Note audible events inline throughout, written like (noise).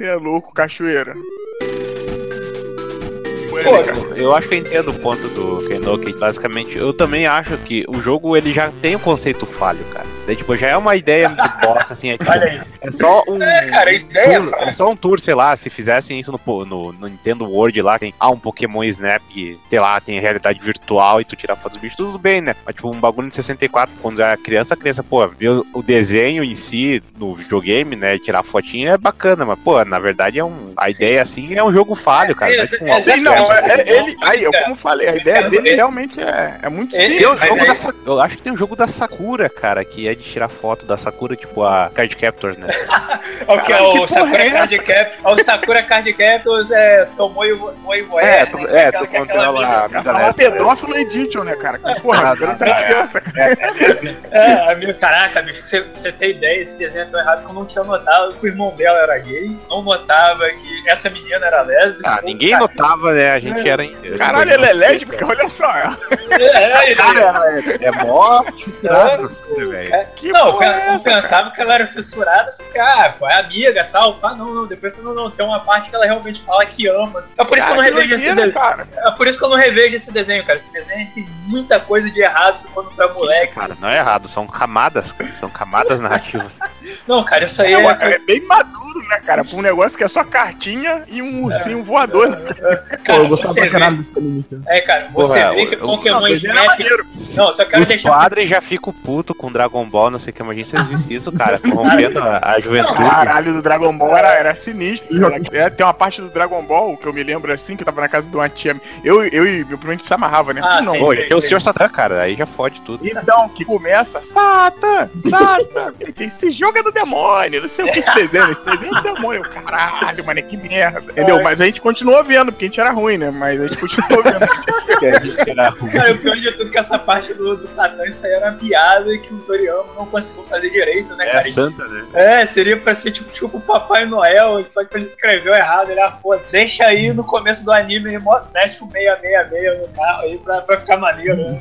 Você é louco, cachoeira. Pô, eu acho que eu entendo o ponto do Kenoki. Basicamente, eu também acho que o jogo ele já tem um conceito falho, cara. Daí, tipo, já é uma ideia de bosta, assim. É, tipo, é só um. É, cara, ideia, tour, é só um tour, sei lá, se fizessem isso no, no, no, Nintendo World lá, tem ah, um Pokémon Snap que, sei lá, tem realidade virtual e tu tira fotos dos bichos, tudo bem, né? Mas, tipo, um bagulho de 64, quando é criança, a criança, pô, vê o desenho em si no videogame, né? Tirar fotinha é bacana, mas, pô, na verdade é um. A Sim. ideia, assim, é um jogo falho, cara. É, tipo, é, não, é, ele. Aí, eu, como falei, a ideia dele realmente é, é muito simples. Da, eu acho que tem um jogo da Sakura, cara, que é de tirar foto da Sakura, tipo a Card Captors, né? (laughs) o que é o Sakura é Card Captors? O Sakura Card Captors é tomou e voou. É, né? é, controla a vida É pedófilo edition, né, cara? Porra, agora tá criança, cara. (laughs) É, amigo, caraca, bicho, você, você tem ideia, esse desenho é tão errado que eu não tinha notado que o irmão dela era gay, não notava que essa menina era lésbica. Ah, ninguém notava, né? A gente era. Caralho, ela é lésbica, olha só. É, (laughs) cara, é, é mó. É, não, eu pensava que ela era fissurada, assim, que, ah, é amiga e tal. Ah, não, não, depois não, não, tem uma parte que ela realmente fala que ama. É por isso cara, que eu não revejo esse desenho. É por isso que eu não revejo esse desenho, cara. Esse desenho tem muita coisa de errado quando tu é moleque. Cara, não é errado, são camadas, cara. São camadas narrativas. (laughs) não, cara, isso aí é, é... é bem maduro, né, cara? Pra um negócio que é só cartinha e um ursinho é. voador. (laughs) Cara, Pô, eu gostava pra caralho desse anime, cara. É, cara, você Porra, vê que Pokémon Snap. Não, só quero Os deixar. Os padres já ficam puto com Dragon Ball, não sei o que, imagina se eles vissem isso, cara, corrompendo a, a juventude. Caralho, do Dragon Ball era, era sinistro. É, tem uma parte do Dragon Ball que eu me lembro assim, que eu tava na casa de uma tia. Eu, eu e meu primo se amarrava, né? Ah, não, sim, sim, tem o Senhor Satã, cara, aí já fode tudo. Então, que começa, Satan, Satan, (laughs) esse jogo é do demônio, não sei o que esse desenho, esse desenho é do demônio. Caralho, mano, que merda. Entendeu? Mas a gente continua vendo, porque a gente era ruim, né? Mas a gente continuou vendo. a (laughs) gente era ruim. Cara, o pior de tudo é que essa parte do, do Satã, isso aí era piada que o Toriyama não conseguiu fazer direito, né, é cara? É santa, né? É, seria pra ser tipo, tipo o Papai Noel, só que ele escreveu errado. Ele, ah, pô, deixa aí no começo do anime, ele mete o 666 no carro aí pra, pra ficar maneiro, né?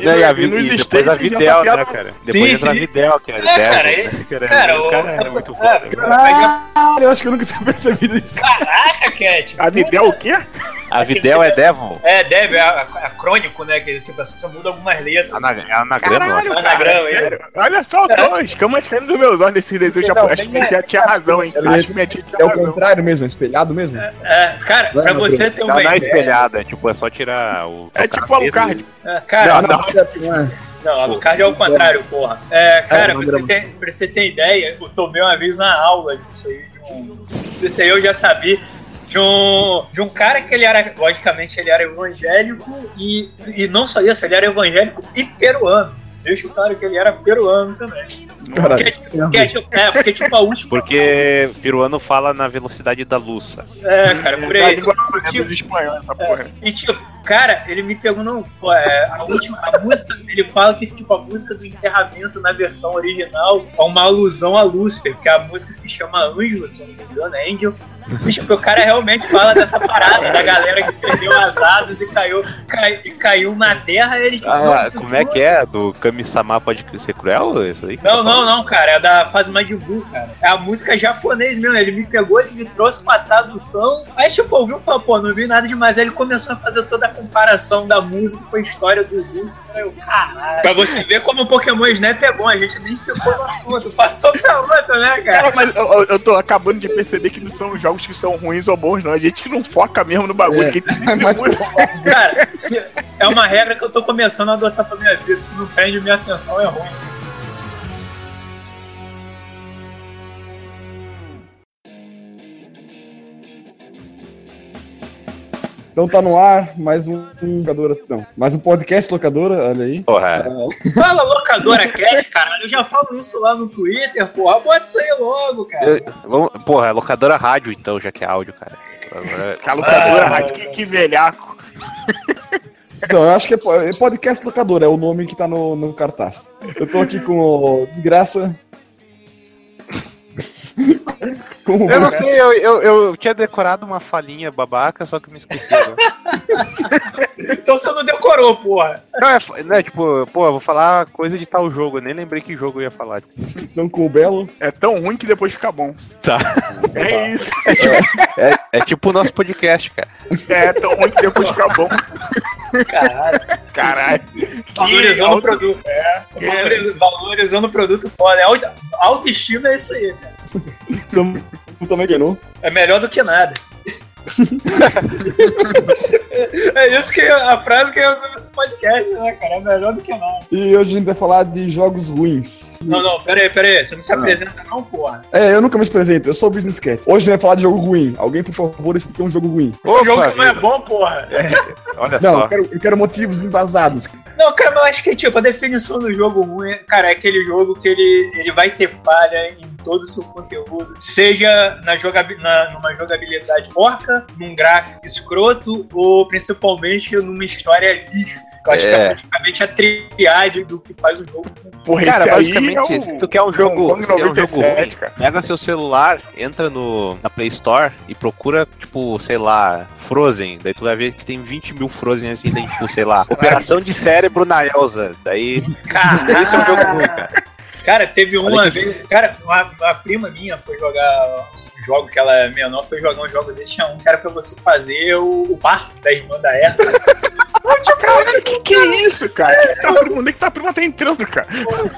e, aí, a, e, e depois a Videl, né, cara? Depois sim, entra sim. a Videl, que é, é cara, ele, cara, cara, o cara era muito foda. Caralho, eu acho que eu nunca tinha (laughs) percebido isso. Caraca, Cat! A Videl o quê? A Videl é Devil? É, Devil, é a, a, crônico, né? Que tipo, você muda algumas letras. Ana, é anagrama, Caralho, cara, anagrama, sério? Olha só, é. escamas caindo dos meus olhos desse desenho japonês. Acho que minha tia tinha razão, hein? Acho que minha tia tinha É o contrário mesmo, é espelhado mesmo? É, é cara, pra você ter uma não, ideia... Não é espelhada, é tipo, é só tirar o... É tipo Alucard. É, cara, não, não. Não, Alucard é o contrário, porra. É, cara, pra você, ter, pra você ter ideia, eu tomei uma vez na aula disso aí, de um. Isso aí eu já sabia de um, de um cara que ele era, logicamente, ele era evangélico e, e não só isso, ele era evangélico e peruano. Deixa claro que ele era peruano também. Caralho. Porque, porque, tipo, é, porque tipo a última. Porque peruano fala na velocidade da luz. É, cara, por aí. É, tipo, espanhol, essa porra. É, e tipo, cara, ele me pegou no. É, a última a música, ele fala que tipo, a música do encerramento na versão original é uma alusão a Lúcifer, porque a música se chama Anjo, se não me engano, Angel. Bicho, porque o cara realmente fala dessa parada da galera que perdeu as asas e caiu, cai, e caiu na terra. Ele, tipo, ah, como é que é? Do Kami-sama pode ser cruel? Isso aí? Não, não, não, cara. É da fase Majin Buu, cara. É a música japonês mesmo. Ele me pegou, ele me trouxe com a tradução. Aí, tipo, ouviu e falou, pô, não vi nada demais. Aí ele começou a fazer toda a comparação da música com a história do Lúcio. Eu, caralho. Pra você ver como o Pokémon Snap é bom. A gente nem ficou no assunto. Passou pra outra, né, cara? Cara, mas eu, eu tô acabando de perceber que não são jogos que são ruins ou bons, não. A gente que não foca mesmo no bagulho. É. Que é (laughs) mais Cara, se, é uma regra que eu tô começando a adotar pra minha vida. Se não prende minha atenção, é ruim. Então tá no ar mais um, um locadora. Não, mais um podcast locadora, olha aí. Porra. É. Fala locadora cast, caralho. Eu já falo isso lá no Twitter, porra. Bota isso aí logo, cara. Eu, vamos, porra, é locadora rádio, então, já que é áudio, cara. A locadora ah, rádio, que, que velhaco. Então, eu acho que é, é podcast locadora, é o nome que tá no, no cartaz. Eu tô aqui com o Desgraça. (laughs) Como eu não sei, eu, eu, eu, tinha decorado uma falinha babaca, só que me esqueci (laughs) então você não decorou, porra. Não, é, né, tipo, pô, vou falar coisa de tal jogo, eu nem lembrei que jogo eu ia falar. Não com o Belo. É tão ruim que depois fica bom. Tá. É isso. É, é, é tipo o nosso podcast, cara. É tão ruim que depois fica bom. Caralho. Caralho. Valorizando o produto. É. Valorizando, valorizando o produto foda. Autoestima é isso aí, cara. também ganhou. É melhor do que nada. É isso que a frase que eu uso nesse podcast, né, cara? É melhor do que nada. E hoje a gente vai falar de jogos ruins. Não, não, pera aí, pera aí. Você não se apresenta, não, porra. É, eu nunca me apresento, eu sou o Business Cat. Hoje a gente vai falar de jogo ruim. Alguém, por favor, explique um jogo ruim. Um jogo que não é bom, porra. É. Olha não, só. Eu quero, eu quero motivos embasados. Não, cara, mas eu acho que, tipo, a definição do jogo ruim, cara, é aquele jogo que ele, ele vai ter falha em todo o seu conteúdo. Seja na jogabi na, numa jogabilidade porca, num gráfico escroto, ou principalmente numa história lixo. Eu acho é. que é praticamente a triade do que faz o jogo. Porra, cara, basicamente, é o... se tu quer um jogo, um, se é um jogo ruim, cara. pega seu celular, entra no, na Play Store e procura, tipo, sei lá, Frozen. Daí tu vai ver que tem 20 mil Frozen assim, tem, tipo, sei lá, (laughs) Operação de Cérebro na Elsa. Daí, Caralho. esse é um jogo ruim, cara. Cara, teve uma vez. Cara, uma, uma, prima minha foi jogar um jogo que ela é menor, foi jogar um jogo desse. Tinha um que era pra você fazer o, o parto da irmã da Erika. cara, que que é isso, cara? Que tá, onde é que tá a prima tá entrando, cara?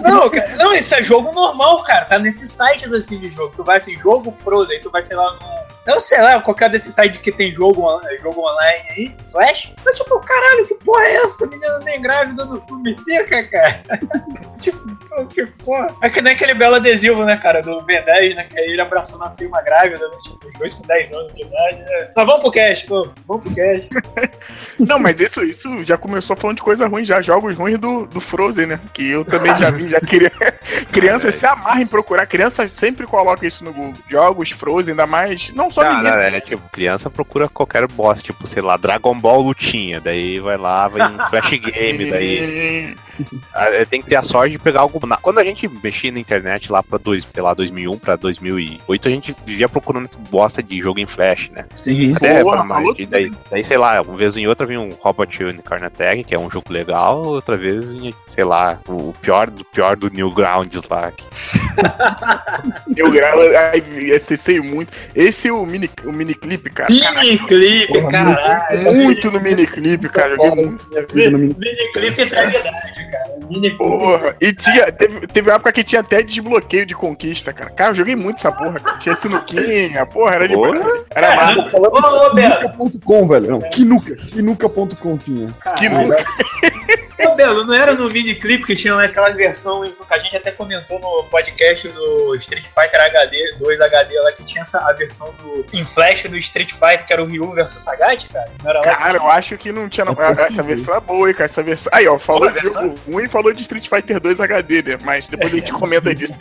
Não, cara, não, isso é jogo normal, cara. Tá nesses sites assim de jogo. Tu vai assim, jogo Frozen, tu vai, sei lá, no eu sei lá, qualquer desses sites que tem jogo, jogo online aí, Flash. Eu, tipo, caralho, que porra é essa? A menina nem grávida no filme fica, cara. (laughs) tipo, que porra. É que nem aquele belo adesivo, né, cara, do B10, né? Que é ele abraçando a prima grávida, né? Tipo, os dois com 10 anos de idade. Né? Mas vamos pro cast, pô. Vamos pro cast. (laughs) Não, mas isso, isso já começou falando de coisa ruim, já. Jogos ruins do, do Frozen, né? Que eu também já vi, já queria. (laughs) Criança se amarra em procurar. Criança sempre coloca isso no Google. Jogos Frozen, ainda mais. Não só Cara, menino. É, tipo, criança procura qualquer boss, tipo, sei lá, Dragon Ball Lutinha. Daí vai lá, vai em (laughs) Flash Game, daí. (laughs) Ah, é, Tem que ter a sorte de pegar algo. Quando a gente mexia na internet lá pra, dois, sei lá, 2001 pra 2008, a gente vivia procurando essa bosta de jogo em Flash, né? Sim, é, Boa, mas, daí, daí, sei lá, uma vez em outra vinha um Robot Unicorn Attack, que é um jogo legal, outra vez vinha, sei lá, o pior do pior do Newgrounds lá. Newgrounds, (laughs) acessei muito. Esse é o mini, o mini clipe, cara. Mini clipe, caralho. Muito no mini clipe, cara. Mini clipe é realidade, cara. Mini porra. E tinha, teve, teve uma época que tinha até desbloqueio de conquista, cara. Cara, eu joguei muito essa porra, cara. Tinha sinuquinha, porra, era demais. Era é, massa. Kinuka.com, velho. Não, Kinuka. Kinuka.com tinha. Kinuka. Ô, Belo, não era no miniclip que tinha aquela versão que a gente até comentou no podcast do Street Fighter HD, 2 HD lá, que tinha essa, a versão do em Flash do Street Fighter, que era o Ryu versus Sagat, cara? Não era cara, eu acho que não tinha. Não. É essa versão é boa, hein, cara. Essa versão. Aí, ó, falou de jogo ruim falou de Street Fighter 2 HD, né? Mas depois a gente comenta disso.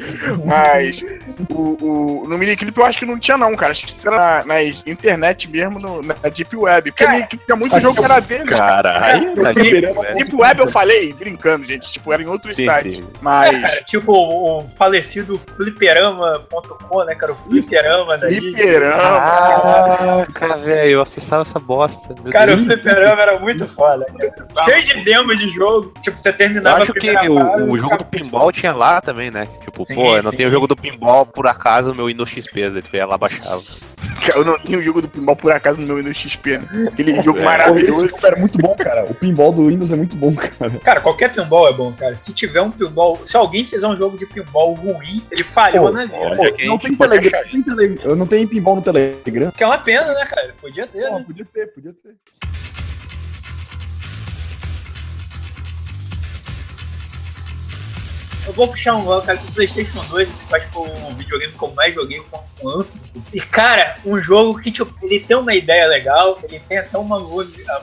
Mas o, o, no miniclip eu acho que não tinha, não, cara. Acho que era na, nas internet mesmo, no, na Deep Web. Porque cara, tinha muito jogo que era dele. Caralho. É, Deep Web eu falei, brincando, gente. Tipo, era em outros sim, sites. Sim. Mas. É, cara, tipo, o, falecido fliperama.com, né, cara? O fliperama daí. Fliperama. Caraca, velho, eu acessava essa bosta. cara, Deus. o fliperama era muito foda. Cheio de demos de jogo. Tipo, você terminava eu acho que o, o jogo do pinball tinha lá também, né? Tipo, sim, pô, eu não sim. tenho o (laughs) jogo do pinball por acaso no meu Windows XP, ele ia lá baixava. Eu não tenho o jogo do pinball por acaso no meu Windows XP, né? Aquele (laughs) jogo é. maravilhoso. Esse jogo era muito bom, cara. O pinball do Windows é muito bom, cara. (laughs) Cara, qualquer pinball é bom, cara. Se tiver um pinball, se alguém fizer um jogo de pinball ruim, ele falhou pô, na vida. Pô, não tem Telegram, tem Telegram. Eu não tenho pinball no Telegram. Que é uma pena, né, cara? Podia ter. Pô, né? Podia ter, podia ter. Eu vou puxar um cara do PlayStation 2, esse faz tipo um videogame que eu mais joguei com o Anthem. E cara, um jogo que tipo, ele tem uma ideia legal, ele tem até uma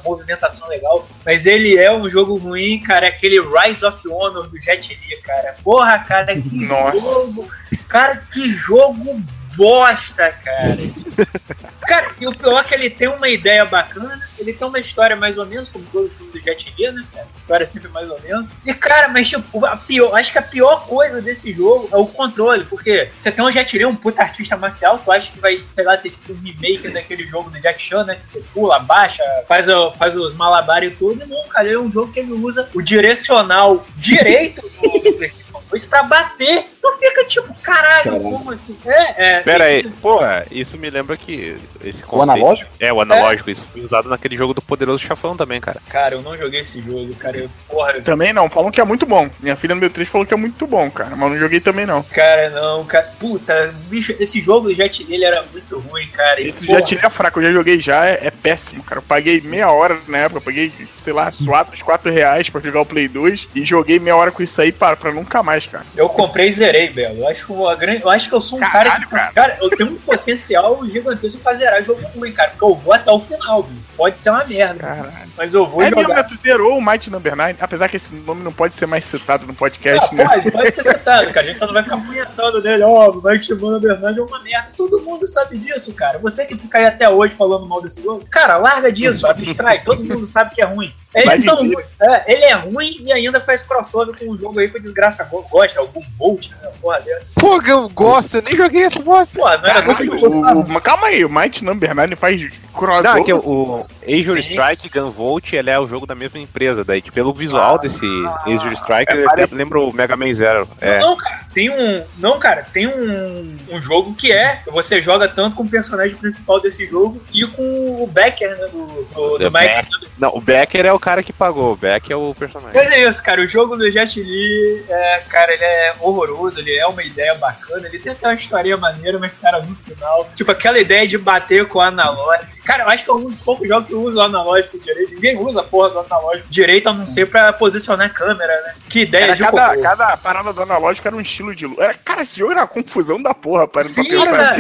movimentação legal, mas ele é um jogo ruim, cara. É aquele Rise of Honor do Jet Li, cara. Porra, cara, que Nossa. jogo! Cara, que jogo bosta, cara. (laughs) Cara, e o pior é que ele tem uma ideia bacana, ele tem uma história mais ou menos, como todo filme do Jet Li, né? A história é sempre mais ou menos. E, cara, mas tipo, a pior, acho que a pior coisa desse jogo é o controle, porque você tem um Jet Li, um puta artista marcial, tu acha que vai, sei lá, ter tipo um remake daquele jogo do Jack Chan, né? Que você pula, baixa, faz, faz os malabares e tudo, e não, cara, é um jogo que ele usa o direcional direito do, do PlayStation 2 pra bater tu fica tipo, caralho, caralho. como assim? É, é. Pera aí, porra, isso me lembra que esse conceito. O analógico? É, o analógico, é. isso foi usado naquele jogo do Poderoso Chafão também, cara. Cara, eu não joguei esse jogo, cara. Eu, porra. Eu... Também não, falam que é muito bom. Minha filha no meu 3 falou que é muito bom, cara, mas não joguei também não. Cara, não, cara. Puta, bicho, esse jogo do Jet Li era muito ruim, cara. Esse porra. Jet Li é fraco, eu já joguei já, é, é péssimo, cara. Eu paguei Sim. meia hora na época, eu paguei, sei lá, suado uns 4 reais pra jogar o Play 2 e joguei meia hora com isso aí para, pra nunca mais, cara. Eu comprei e zerei, Belo. Eu acho que eu acho que eu sou um Caralho, cara que. Cara. cara. eu tenho um potencial (laughs) gigantesco pra zerar jogo ruim, cara. Porque eu vou até o final, viu? Pode ser uma merda. Caralho. Mas eu vou é jogar. Mesmo, tu zerou o Might Number 9, apesar que esse nome não pode ser mais citado no podcast, ah, né? Pode, pode ser citado, cara. A gente só não vai ficar punhetando dele. Ó, oh, o Might Number 9 é uma merda. Todo mundo sabe disso, cara. Você que fica aí até hoje falando mal desse jogo, cara, larga disso, (laughs) abstrai. Todo mundo sabe que é ruim. Ele, é tão, é, ele é ruim e ainda faz crossover com um jogo aí que desgraça gosta, algum Bolt, né? Porra dessa. Pô, eu gosto, eu nem joguei essa bosta. Pô, não era ah, Calma aí, o Might Number 9 faz crossover. Não, é que o, o Azure Strike Gunvolt ele é o jogo da mesma empresa. Daí, tipo, pelo visual ah, desse ah, Azure Strike, é lembra o Mega Man Zero. É. Não, cara, tem um. Não, cara, tem um, um jogo que é. Você joga tanto com o personagem principal desse jogo e com o Becker, né? Do, do, do Mike. Não, o Becker é o cara que pagou, o Becker é o personagem. Mas é isso, cara. O jogo do Jet Li, é, cara, ele é horroroso, ele é uma ideia bacana, ele tem até uma história maneira, mas, cara, no final, tipo, aquela ideia de bater com o analógico. Cara, eu acho que é um dos poucos jogos que usa o analógico direito. Ninguém usa a porra do analógico direito, a não ser pra posicionar a câmera, né? Que ideia era de cada, cada parada do analógico era um estilo de luta. Cara, esse jogo era uma confusão da porra, para Sim, cara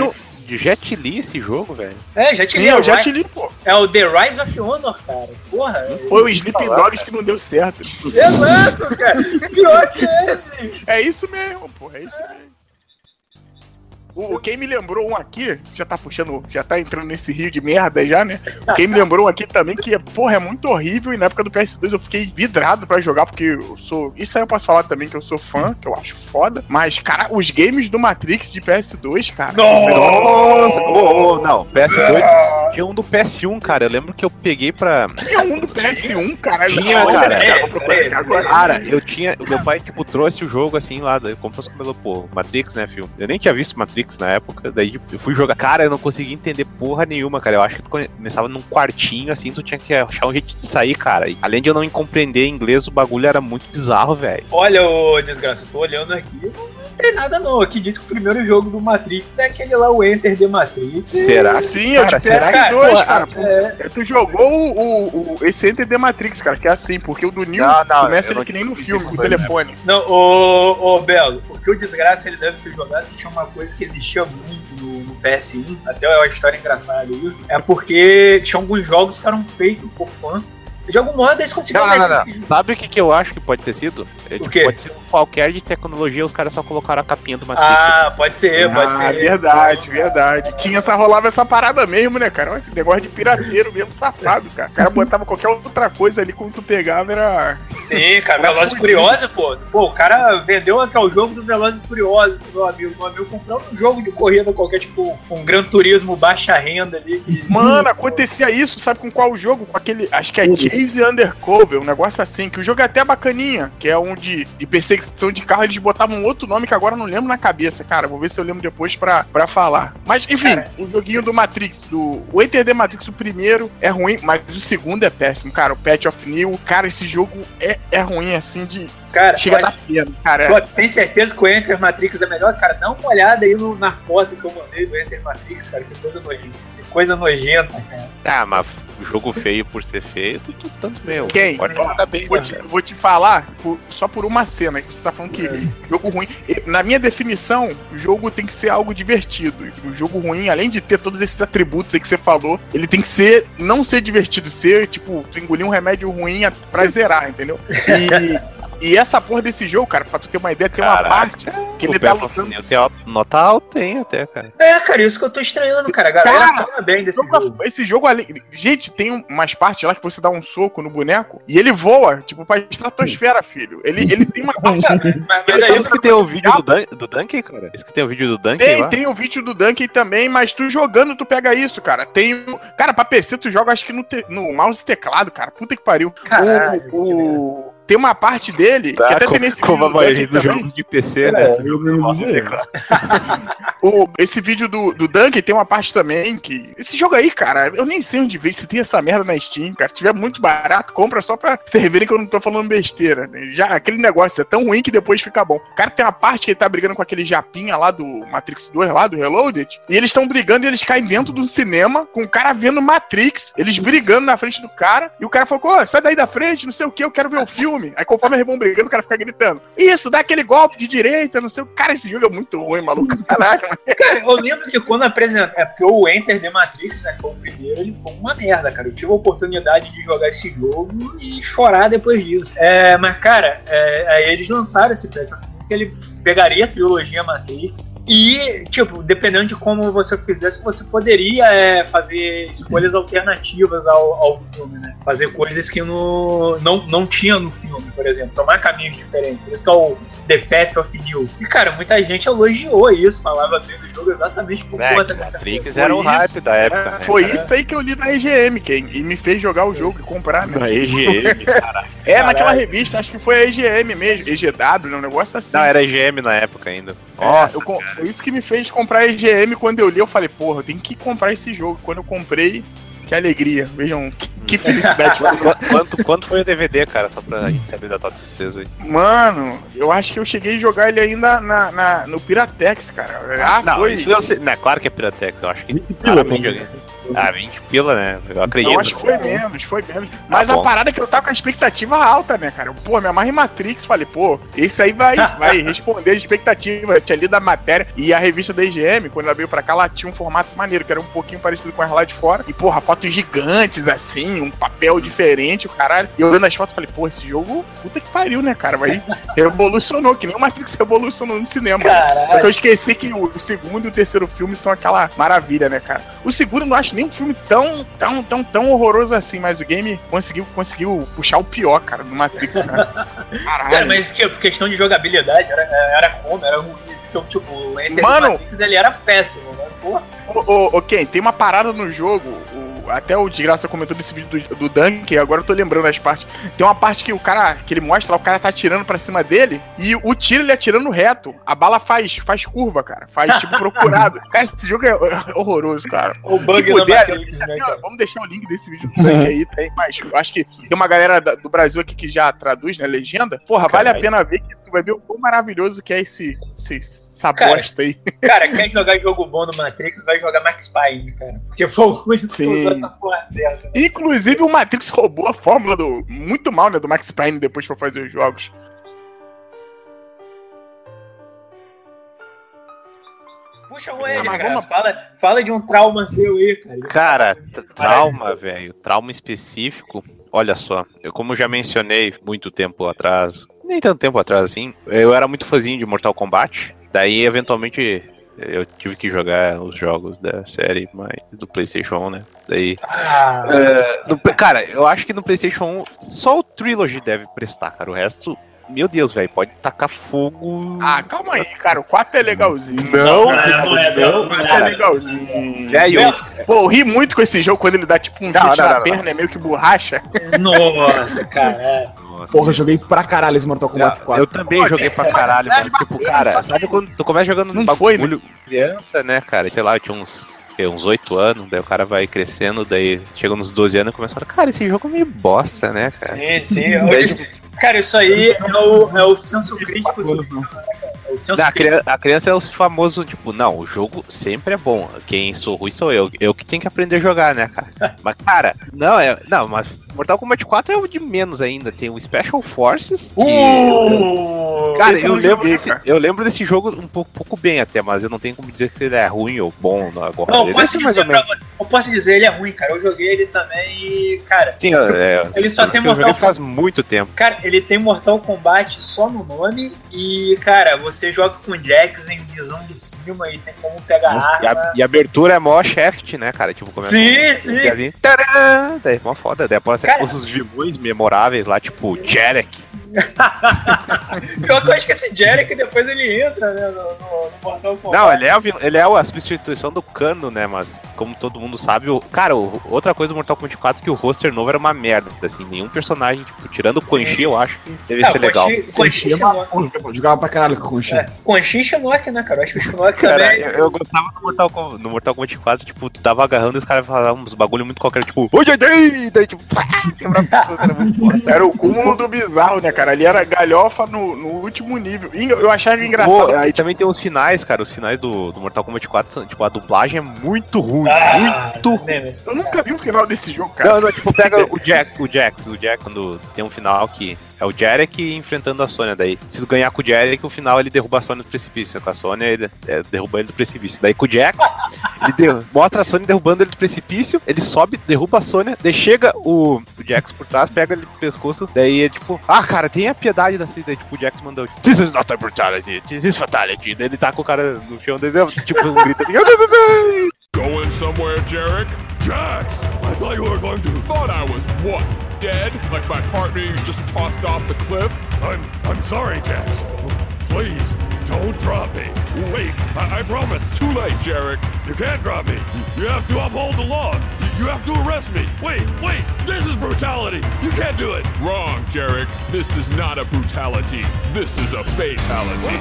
de Jet Li esse jogo, velho. É, Jet Li. É, o Jet Li, pô. É o The Rise of Honor, cara. Porra. Foi o Sleep Dogs que não deu certo. Exato, cara. Pior que é, (laughs) É isso mesmo, pô. É isso mesmo. O, quem me lembrou um aqui, já tá puxando, já tá entrando nesse rio de merda já, né? Quem me lembrou um aqui também que, porra, é muito horrível e na época do PS2 eu fiquei vidrado pra jogar porque eu sou. Isso aí eu posso falar também que eu sou fã, que eu acho foda. Mas, cara, os games do Matrix de PS2, cara. Nossa! Oh, oh, não, PS2. Tinha um do PS1, cara. Eu lembro que eu peguei pra. Tinha um do PS1, cara. Tinha, cara. É, cara, eu tinha. O meu pai, tipo, trouxe o jogo assim lá. Eu comprei os cabelos, pô, Matrix, né, filho? Eu nem tinha visto Matrix na época, daí eu fui jogar. Cara, eu não conseguia entender porra nenhuma, cara. Eu acho que tu começava num quartinho, assim, tu tinha que achar um jeito de sair, cara. E, além de eu não compreender inglês, o bagulho era muito bizarro, velho. Olha, ô desgraça, tô olhando aqui, não tem nada não. Aqui diz que o primeiro jogo do Matrix é aquele lá, o Enter the Matrix. Será? Sim, eu de PS2, cara. É... Tu jogou o, o, esse Enter the Matrix, cara, que é assim, porque o do Neo começa ele que nem no filme, com o telefone. Não, ô, ô Belo, o que o desgraça ele deve ter jogado que tinha uma coisa que existia muito no, no PS1, até é uma história engraçada isso, é porque tinha alguns jogos que eram feitos por fã de algum modo eles conseguiram. Não, não, não, não. Sabe o que, que eu acho que pode ter sido? É, tipo, pode ser qualquer de tecnologia, os caras só colocaram a capinha do Matrix. Ah, pode ser, pode ah, ser. Verdade, verdade. Tinha essa, rolava essa parada mesmo, né, cara? Que negócio de pirateiro mesmo, safado, cara. O cara botava qualquer outra coisa ali quando tu pegava, era. Sim, cara, Velozes e Furiosos, pô. Pô, o cara vendeu até o jogo do Velozes e Furiosos meu amigo. Meu amigo comprou um jogo de corrida qualquer, tipo, um Gran Turismo baixa renda ali. Mano, acontecia isso, sabe com qual jogo? Com aquele. Acho que é Chase Undercover, um negócio assim, que o jogo é até bacaninha, que é um de, de perseguição de carro, eles botavam um outro nome que agora eu não lembro na cabeça, cara. Vou ver se eu lembro depois pra, pra falar. Mas, enfim, cara, o joguinho do Matrix, do. O Enter the Matrix, o primeiro é ruim, mas o segundo é péssimo, cara. O Patch of New, cara, esse jogo é, é ruim, assim, de. Cara, chega da pena, cara. Pô, tem certeza que o Enter Matrix é melhor? Cara, dá uma olhada aí no, na foto que eu mandei do Enter Matrix, cara, que coisa nojenta. Que coisa nojenta, cara. Ah, mas jogo feio por ser feio, tudo tanto meu. Quem? Pode bem, vou, te, vou te falar por, só por uma cena que você tá falando que é. jogo ruim. Na minha definição, o jogo tem que ser algo divertido. O jogo ruim, além de ter todos esses atributos aí que você falou, ele tem que ser não ser divertido, ser tipo, tu engolir um remédio ruim pra zerar, entendeu? E (laughs) E essa porra desse jogo, cara, pra tu ter uma ideia, tem uma parte que ele tá lutando. Tem nota alta, tem até, cara. É, cara, isso que eu tô estranhando, cara. A galera cara, fala bem desse jogo. Esse jogo ali. Gente, tem umas partes lá que você dá um soco no boneco e ele voa, tipo, pra estratosfera, filho. Ele, ele tem uma (laughs) parte. mas, mas é isso que tem o vídeo do, Dan do Donkey, cara? Isso que tem o vídeo do Donkey? Tem, lá? tem o vídeo do Donkey também, mas tu jogando, tu pega isso, cara. Tem. Cara, pra PC tu joga, acho que no, te... no mouse e teclado, cara. Puta que pariu. Caralho, o, o, tem uma parte dele tá, que até tem nesse como a maioria dos jogos de PC, é, né? (laughs) o, esse vídeo do, do Dunk tem uma parte também que. Esse jogo aí, cara, eu nem sei onde veio. Se tem essa merda na Steam, cara. Se tiver muito barato, compra só pra vocês verem que eu não tô falando besteira. Né? Já aquele negócio é tão ruim que depois fica bom. O cara tem uma parte que ele tá brigando com aquele japinha lá do Matrix 2, lá do Reloaded. E eles estão brigando e eles caem dentro do cinema com o cara vendo Matrix. Eles brigando na frente do cara. E o cara falou: Ô, sai daí da frente, não sei o que, eu quero ver o filme filme. Aí conforme eles vão brigando, o cara fica gritando: Isso, dá aquele golpe de direita, não sei o Cara, esse jogo é muito ruim, maluco. (laughs) Caralho, Cara, eu lembro que quando apresentou. É porque o Enter The Matrix, né? Que foi o primeiro, ele foi uma merda, cara. Eu tive a oportunidade de jogar esse jogo e chorar depois disso. É, mas, cara, é, aí eles lançaram esse patch que ele pegaria a trilogia Matrix e, tipo, dependendo de como você fizesse, você poderia é, fazer escolhas alternativas ao, ao filme, né? Fazer coisas que no, não, não tinha no filme, por exemplo, tomar caminhos diferentes. Por isso que é o The Path of New. E, cara, muita gente elogiou isso, falava bem do jogo exatamente por é, conta dessa Matrix era o hype da época. É, né? Foi isso aí que eu li na EGM, que, e me fez jogar o jogo e comprar, né? Na EGM, (laughs) caralho. É, caralho. naquela revista, acho que foi a EGM mesmo, EGW, né? um negócio assim. Não, era EGM na época ainda. É, Nossa, eu, foi isso que me fez comprar a EGM quando eu li, eu falei, porra, eu tenho que comprar esse jogo. Quando eu comprei, que alegria. Vejam que, que felicidade. (laughs) quanto, quanto foi o DVD, cara? Só pra gente saber da tua tristeza aí. Mano, eu acho que eu cheguei a jogar ele ainda na, na no Piratex, cara. Ah, não, foi. Isso eu sei, não, claro que é Piratex, eu acho que. Claramente joguei. Ah, 20 pila, né? Eu acredito. Eu acho que foi menos, foi menos. Ah, Mas ah, a parada é que eu tava com a expectativa alta, né, cara? Pô, me amarra em Matrix, falei, pô, esse aí vai, (laughs) vai responder a expectativa. Eu tinha lido a matéria e a revista da IGM, quando ela veio pra cá, ela tinha um formato maneiro, que era um pouquinho parecido com as lá de fora. E, porra, fotos gigantes, assim, um papel diferente, o caralho. E eu vendo as fotos, falei, pô, esse jogo, puta que pariu, né, cara? Vai, (laughs) revolucionou, que nem o Matrix revolucionou no cinema. Só que eu esqueci que o segundo e o terceiro filme são aquela maravilha, né, cara? O segundo eu não acho nem um filme tão, tão, tão, tão horroroso assim, mas o game conseguiu, conseguiu puxar o pior, cara, do Matrix, cara. (laughs) Caralho. Cara, mas tipo, questão de jogabilidade, era, era como? Era ruim esse jogo, tipo, o Enter Mano, Matrix ele era péssimo, né? Porra. Ô, ô, Ken, tem uma parada no jogo, o até o Desgraça comentou desse vídeo do, do Dunk, agora eu tô lembrando as partes. Tem uma parte que o cara, que ele mostra lá, o cara tá atirando pra cima dele e o tiro ele atirando reto. A bala faz, faz curva, cara. Faz tipo (laughs) procurado. cara, esse jogo é horroroso, cara. O bug puder, Matrix, né, Vamos deixar o link desse vídeo do Dunk aí, tem, mas eu acho que tem uma galera do Brasil aqui que já traduz, né, legenda. Porra, Caralho. vale a pena ver que tu vai ver o quão maravilhoso que é esse, esse essa cara, bosta aí. (laughs) Cara, quer jogar jogo bom no Matrix, vai jogar Max Payne, cara. Porque foi o único que usou essa porra certa. Né? Inclusive, o Matrix roubou a fórmula do. Muito mal, né? Do Max Payne depois pra fazer os jogos. Puxa o Ed, ah, vamos... fala, fala de um trauma seu aí, cara. Cara, trauma, velho. Trauma específico. Olha só, eu como já mencionei muito tempo atrás, nem tanto tempo atrás assim, eu era muito fãzinho de Mortal Kombat. Daí, eventualmente, eu tive que jogar os jogos da série mas, do PlayStation 1, né? Daí. Ah. Uh, no, cara, eu acho que no PlayStation 1 só o Trilogy deve prestar, cara. O resto meu Deus, velho, pode tacar fogo. Ah, calma aí, cara. O 4 é legalzinho. Não, não, não, é, não, o 4 é legalzinho. Velho, pô, eu ri muito com esse jogo quando ele dá tipo um não, chute não, na perna, é meio que borracha. (laughs) Nossa, cara. É. Nossa. Porra, eu joguei pra caralho esse Mortal Kombat 4. Eu também Pô, joguei pra caralho, velho. Tipo, cara, sabe quando tu começa jogando no bagulho, né? criança, né, cara? Sei lá, eu tinha uns uns 8 anos, daí o cara vai crescendo, daí chega nos 12 anos e começa a falar, cara, esse jogo é meio bosta, né, cara? Sim, sim. Daí, Cara, isso aí é o, é o senso crítico. Não, a, criança, a, criança, é o famoso, tipo, não, o jogo sempre é bom. Quem sou ruim sou eu. Eu que tenho que aprender a jogar, né, cara? (laughs) mas, cara, não, é. Não, mas Mortal Kombat 4 é o de menos ainda. Tem o Special Forces. Que... Uh, cara, eu lembro, desse, eu lembro desse jogo um pouco, pouco, bem até, mas eu não tenho como dizer que ele é ruim ou bom agora. Não, ele posso, dizer ou menos. Pra, posso dizer, ele é ruim, cara. Eu joguei ele também e, cara. Sim, é, ele só tem Mortal Kombat. faz muito tempo. Cara, ele tem Mortal Kombat só no nome e, cara, você joga com Jax em visão de cima e tem como pegar Nossa, arma. E a, e a abertura é mó shaft, né, cara? Tipo, como Sim, é sim. Tcharam, daí é mó foda. Daí pode ser os vilões memoráveis lá, tipo, Jarek. Pior que eu acho que esse Jarek depois ele entra, né, no, no, no Mortal Kombat. Não, ele é, ele é a substituição do Cano, né, mas como todo mundo sabe, o, cara, o, outra coisa do Mortal Kombat 4 é que o roster novo era uma merda, assim, nenhum personagem, tipo, tirando o Quan Chi, eu acho que deve ser legal. Quan Chi é uma... Jogava pra caralho com o Quan Chi. É, Quan Chi e Shinnok, né, cara, eu acho que o Shinnok também... Eu, eu gostava do Mortal, no Mortal Kombat 4, tipo, tu tava agarrando e os caras falavam uns bagulho muito qualquer, tipo, oi, daí, daí, tipo, (laughs) (laughs) era, era o cúmulo do bizarro, né, cara, ali era galhofa no, no último nível, e eu achava engraçado. Pô, aí também tem os finais, cara, os finais do, do Mortal Kombat 4, tipo, a dublagem é muito ruim, ah, muito ruim. Eu nunca vi o final desse jogo, cara. Não, não, tipo, pega o Jack, o Jax, o Jack, quando tem um final que é o Jarek enfrentando a Sônia. Daí, se tu ganhar com o Jarek, no final ele derruba a Sônia do precipício. Com a Sônia, ele é, derruba ele do precipício. Daí com o Jax, ele (laughs) mostra a Sônia derrubando ele do precipício, ele sobe, derruba a Sônia, daí chega o, o Jax por trás, pega ele do pescoço, daí é tipo, ah, cara, tem a piedade da daí tipo, o Jax mandou, this is not a brutality, this is fatality. Daí ele tá com o cara no chão, daí tipo, um grito assim, Going somewhere, Jarek? Jax! I thought you were going to. Thought I was what? Dead? Like my partner you just tossed off the cliff? I'm. I'm sorry, Jax. Please, don't drop me. Wait, I, I promise. Too late, Jarek. You can't drop me. You have to uphold the law. You have to arrest me. Wait, wait. This is brutality. You can't do it. Wrong, Jarek. This is not a brutality. This is a fatality.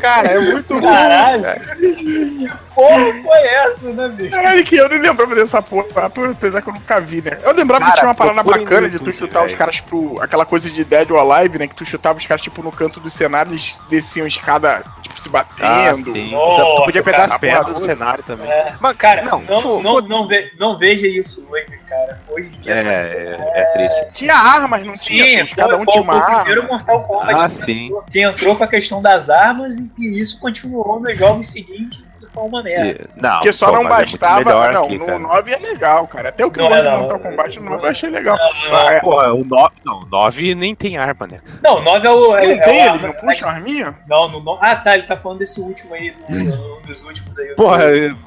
Cara, é muito ruim. Caralho. Que porra foi essa, né, bicho? Caralho, que eu não lembrava dessa porra, apesar que eu nunca vi, né? Eu lembrava Cara, que tinha uma parada bacana de tu chutar os caras pro. aquela coisa de Dead or Alive, né? Que tu chutava os caras, tipo, no canto do cenário, eles desciam escada, tipo, se batendo. Ah, sim. Nossa, tu podia pegar cara, as pedras do cenário também. É. Mas, cara, não, não, não, não, não, ve, não veja isso hoje, cara. Hoje em dia. É, é, é, triste. Tinha armas, não sim, tinha? cada um tinha uma arma. primeiro Mortal Kombat. Ah, sim. Que entrou com a questão das armas e isso continuou nos jogos seguintes foi uma merda. Não, Porque só pô, não é bastava. É não, aqui, no 9 é legal, cara. Até o que não, não, Mortal Kombat no 9 eu achei legal. Não, ah, é. Porra, o 9, não, 9 nem tem arma, né? Não, o 9 é o. É, não tem, é ele não puxa a arminha? Não, no, ah, tá, ele tá falando desse último aí, um dos últimos aí. Porra,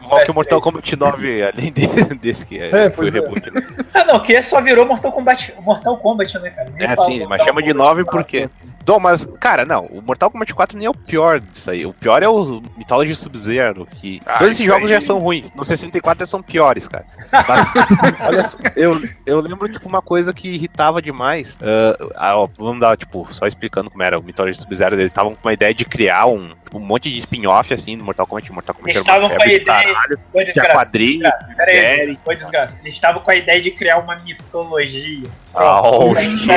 qual que é Mortal Kombat 9, além (laughs) desse que é, foi o reboot, né? Ah, não, que só virou Mortal Kombat, Mortal Kombat, né, cara? Nem é, sim, mas chama de 9 porque. Dom, mas, cara, não, o Mortal Kombat 4 nem é o pior disso aí. O pior é o Mythology Sub-Zero, que. Ah, todos esses jogos aí... já são ruins. No 64 são piores, cara. Mas, (laughs) olha, eu, eu lembro, tipo, uma coisa que irritava demais. Uh, ah, ó, vamos dar, tipo, só explicando como era o Mythology Sub-Zero. Eles estavam com uma ideia de criar um, um monte de spin-off, assim, do Mortal Kombat. Mortal Kombat Eles estavam com a ideia. Caralho, foi desgraça. Quadrinho, série. Foi desgraça. Eles estavam com a ideia de criar uma mitologia. Oh, shit,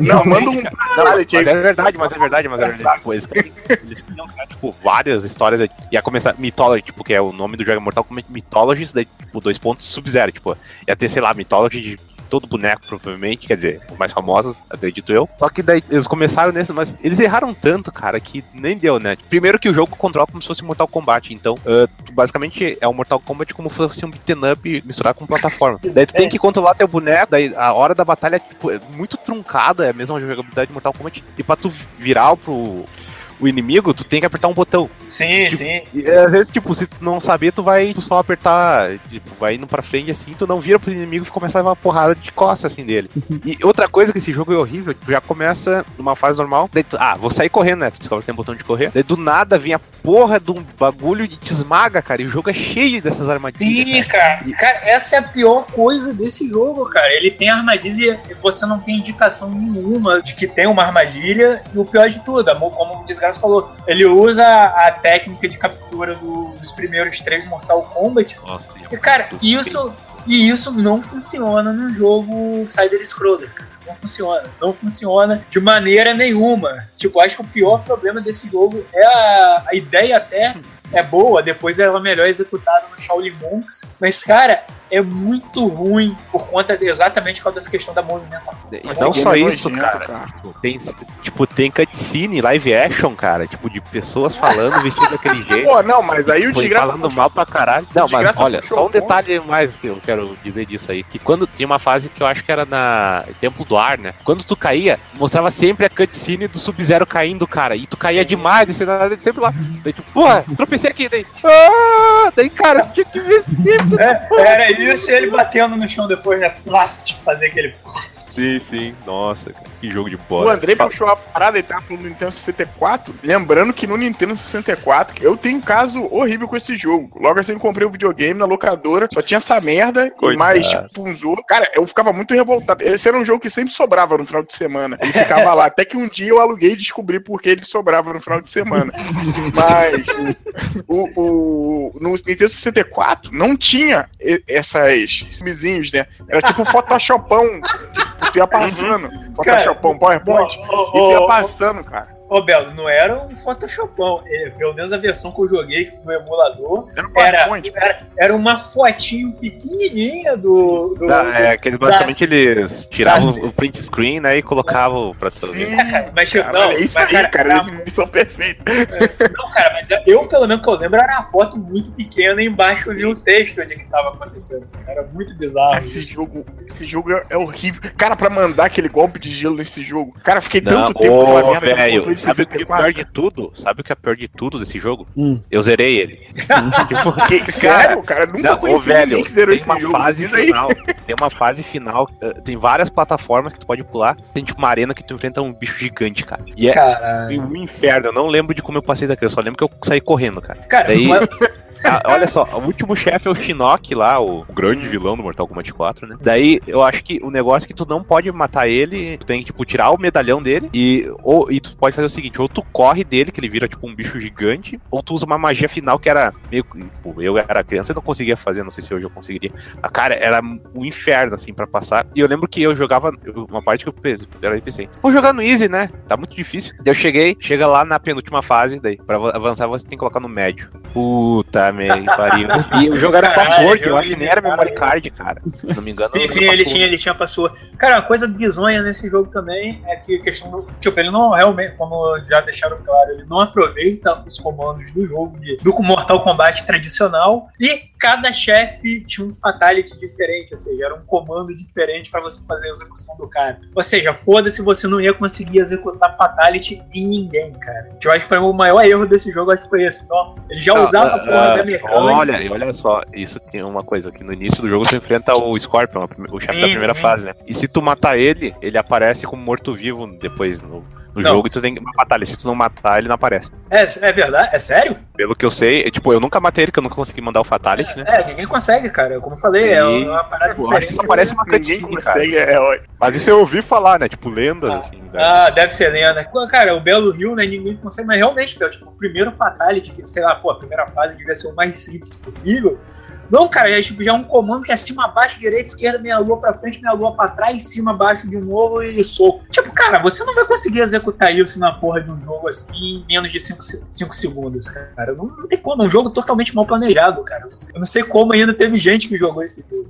Não, manda um mas é verdade, mas é verdade, mas é verdade. Tipo, eles, eles criam, tipo, várias histórias. Ia começar Mythology, tipo, que é o nome do jogo Mortal Kombat Mythologies, daí, tipo, dois pontos Sub-Zero, tipo, ia ter, sei lá, Mythology de todo boneco, provavelmente, quer dizer, os mais famosos, acredito eu. Só que daí eles começaram nesse, mas eles erraram tanto, cara, que nem deu, né? Primeiro que o jogo controla como se fosse Mortal Kombat, então, uh, basicamente é um Mortal Kombat como se fosse um beat'em up misturado com plataforma. (laughs) daí tu tem que controlar teu boneco, daí a hora da batalha tipo, é muito truncada, é a mesma jogabilidade de Mortal Kombat, e pra tu virar pro o inimigo, tu tem que apertar um botão. Sim, tipo, sim. E às vezes, tipo, se tu não saber, tu vai tu só apertar, tipo, vai indo pra frente assim, tu não vira pro inimigo e começa a levar uma porrada de costa assim dele. e outra coisa que esse jogo é horrível, tu já começa numa fase normal, daí tu, ah, vou sair correndo, né? Tu descobre que tem um botão de correr. Daí do nada vem a porra de um bagulho e te esmaga, cara. E o jogo é cheio dessas armadilhas. Sim, cara. Cara, cara essa é a pior coisa desse jogo, cara. Ele tem armadilha e você não tem indicação nenhuma de que tem uma armadilha. E o pior de tudo, como o Desgraça falou, ele usa a técnica de captura do, dos primeiros três Mortal Kombat. Nossa, e, cara, isso, e isso não funciona no jogo Cyber-Scroller, cara. Não funciona. Não funciona de maneira nenhuma. Tipo, acho que o pior problema desse jogo é a, a ideia até (laughs) é boa, depois ela é melhor executada no Shaolin Monks. Mas, cara, é muito ruim por conta de, exatamente por causa dessa questão da movimentação. Mas não só isso, cara. cara. Tem, tipo, tem cutscene, live action, cara. Tipo, de pessoas falando vestido daquele (laughs) jeito. Pô, não, mas aí o tipo, desgraça. Falando mal pra caralho. Não, mas olha, só um detalhe mais que eu quero dizer disso aí. Que quando tinha uma fase que eu acho que era na Templo do Ar, né? Quando tu caía, mostrava sempre a cutscene do Sub-Zero caindo, cara. E tu caía Sim. demais, e você sempre lá. Daí, tipo, porra, tropecei aqui, daí. Ah! Daí, cara, tinha que ver. É, era isso e ele batendo no chão depois, né? Plast, fazer aquele. Sim, sim. Nossa, cara. Que jogo de bosta. O André puxou a parada e tá no Nintendo 64. Lembrando que no Nintendo 64 eu tenho um caso horrível com esse jogo. Logo assim eu comprei o um videogame na locadora, só tinha essa merda Coitado. e mais tipo um jogo. Cara, eu ficava muito revoltado. Esse era um jogo que sempre sobrava no final de semana. Ele ficava lá. Até que um dia eu aluguei e descobri por que ele sobrava no final de semana. Mas o, o, no Nintendo 64 não tinha essas mizinhos, né? Era tipo um Photoshopão. Tipo, tu ia passando. Uhum. Photoshop Photoshopão, PowerPoint, oh, oh, e ia passando, cara. Ô, Belo, não era um Photoshopão. É, pelo menos a versão que eu joguei no emulador era, era, era, uma fotinho pequenininha do. do ah, é, que basicamente da, eles tiravam da, o print screen né, e colocavam pra todo Sim, é, mas tipo, não, é isso mas, aí, cara, cara eles são perfeitos. É, não, cara, mas eu, pelo menos que eu lembro, era uma foto muito pequena e embaixo ali o texto onde que tava acontecendo. Era muito bizarro. Esse jogo, esse jogo é horrível. Cara, pra mandar aquele golpe de gelo nesse jogo, cara, fiquei não, tanto tempo com a merda. Sabe o que é pior de tudo? Sabe o que é pior de tudo desse jogo? Hum. Eu zerei ele. (laughs) tipo, que, sério, cara? Nunca não, conheci velho, que zerou tem esse uma jogo. Fase final, tem uma fase final, eh, tem várias plataformas que tu pode pular. Tem tipo uma arena que tu enfrenta um bicho gigante, cara. E é um inferno. Eu não lembro de como eu passei daquilo, eu só lembro que eu saí correndo, cara. Cara, Daí... mas... Ah, olha só, o último chefe é o Shinnok lá, o grande vilão do Mortal Kombat 4, né? Daí eu acho que o negócio é que tu não pode matar ele, tu tem que, tipo, tirar o medalhão dele e, ou, e tu pode fazer o seguinte, ou tu corre dele, que ele vira, tipo, um bicho gigante, ou tu usa uma magia final que era meio, tipo, eu era criança e não conseguia fazer, não sei se hoje eu conseguiria. A cara, era um inferno, assim, para passar. E eu lembro que eu jogava, uma parte que eu pensei, eu pensei, vou jogar no easy, né? Tá muito difícil. Daí eu cheguei, chega lá na penúltima fase, daí, pra avançar você tem que colocar no médio. Puta pariu. (laughs) E o jogo era password, eu acho que nem era memory card, cara. Se não me engano. Sim, sim, ele tinha, ele tinha password. Cara, uma coisa bizonha nesse jogo também é que a questão do. Tipo, ele não realmente, como já deixaram claro, ele não aproveita os comandos do jogo de, do Mortal Kombat tradicional e cada chefe tinha um fatality diferente, ou seja, era um comando diferente para você fazer a execução do cara. Ou seja, foda-se, você não ia conseguir executar fatality em ninguém, cara. Eu acho que o maior erro desse jogo acho que foi esse. Então, ele já usava a porra mecânica. Olha, olha só, isso tem uma coisa que no início do jogo tu enfrenta o Scorpion, o chefe da primeira sim. fase, né? E se tu matar ele, ele aparece como morto-vivo depois no no não. jogo e tu tem que matar ele. Se tu não matar, ele não aparece. É, é verdade? É sério? Pelo que eu sei, é, tipo, eu nunca matei ele, que eu nunca consegui mandar o Fatality, é, né? É, ninguém consegue, cara. Como eu falei, é e... é uma parada tipo, diferente. Acho que só aparece uma cutscene, cara. É, mas isso eu ouvi falar, né? Tipo, lendas, ah. assim. Deve... Ah, deve ser lenda. Cara, o Belo Rio, né? Ninguém consegue, mas realmente, tipo, o primeiro Fatality, que, sei lá, pô, a primeira fase devia ser o mais simples possível. Não, cara, é tipo, já é um comando que é cima, abaixo, direita, esquerda, meia lua pra frente, meia lua pra trás, cima, abaixo de novo e soco. Tipo, cara, você não vai conseguir executar isso na porra de um jogo assim em menos de 5 segundos, cara. Não, não, tem como, é um jogo totalmente mal planejado, cara. Eu não sei como ainda teve gente que jogou esse jogo.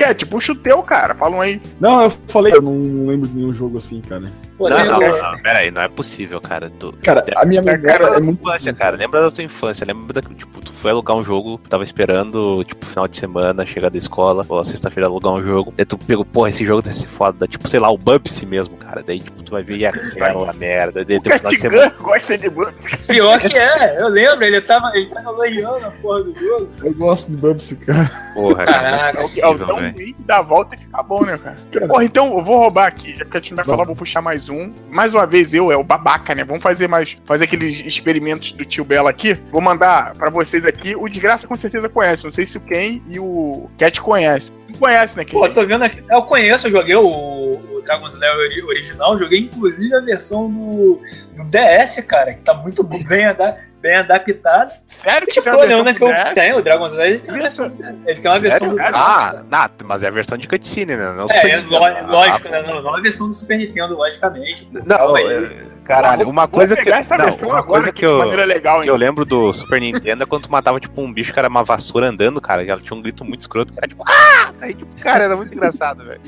Cat, puxa o teu, cara. Falam aí. Não, eu falei, eu não lembro de nenhum jogo assim, cara. Pô, não, não, não, pera aí, não é possível, cara. Tu, cara, a minha memória é muito. Infância, cara, lembra da tua infância, lembra da. Tipo, tu foi alugar um jogo, tava esperando, tipo, final de semana, chegar da escola, ou sexta-feira alugar um jogo. Aí tu pegou, porra, esse jogo deve ser foda. Tipo, sei lá, o Bubsy mesmo, cara. Daí, tipo, tu vai ver aquela merda. Daí, o final de semana. gosta de Bubsy. Pior que é, eu lembro, ele tava, ele tava elogiando a porra do jogo. Eu gosto de Bubsy, cara. Porra, cara. Caraca, é o tão ruim da volta e fica bom, né, cara? Porra, então eu vou roubar aqui, já que a gente vai falar, vou puxar mais um. Mais uma vez eu, é o babaca, né? Vamos fazer mais, fazer aqueles experimentos do tio Bela aqui. Vou mandar para vocês aqui. O Desgraça com certeza conhece. Não sei se o Ken e o Cat conhecem. Não conhece, né, Ken? Pô, tô vendo aqui. Eu conheço, eu joguei o, o Dragon's Lair original. Joguei inclusive a versão do, do DS, cara, que tá muito bem adaptado bem adaptado. Sério que tipo, tem olhando né, que eu tenho, o Dragon's Lair ele tem, versão, ele tem uma versão do Ah, não, mas é a versão de cutscene, né? Não é, é lógico, ah, né? Não, não é a versão do Super Nintendo, logicamente. Não, é, Caralho, uma coisa que, essa não, versão uma agora coisa que eu, maneira legal, que hein? eu lembro do Super Nintendo é quando tu matava, tipo, um bicho que era uma vassoura andando, cara, e ela tinha um grito muito escroto, que era tipo, ah! Aí, tipo, cara, era muito engraçado, velho.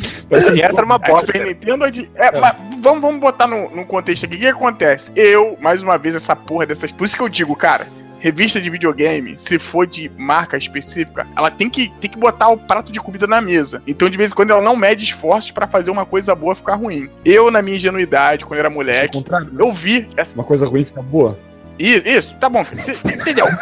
E essa era uma A bosta, Super. Nintendo é de. É, mas vamos, vamos botar no, no contexto aqui. O que acontece? Eu, mais uma vez, essa porra dessas. Por isso que eu digo, cara. Revista de videogame, se for de marca específica, ela tem que, tem que botar o prato de comida na mesa. Então, de vez em quando, ela não mede esforços pra fazer uma coisa boa ficar ruim. Eu, na minha ingenuidade, quando eu era moleque, né? eu vi essa. Uma coisa ruim fica boa. Isso, isso tá bom, filho. Entendeu? (laughs)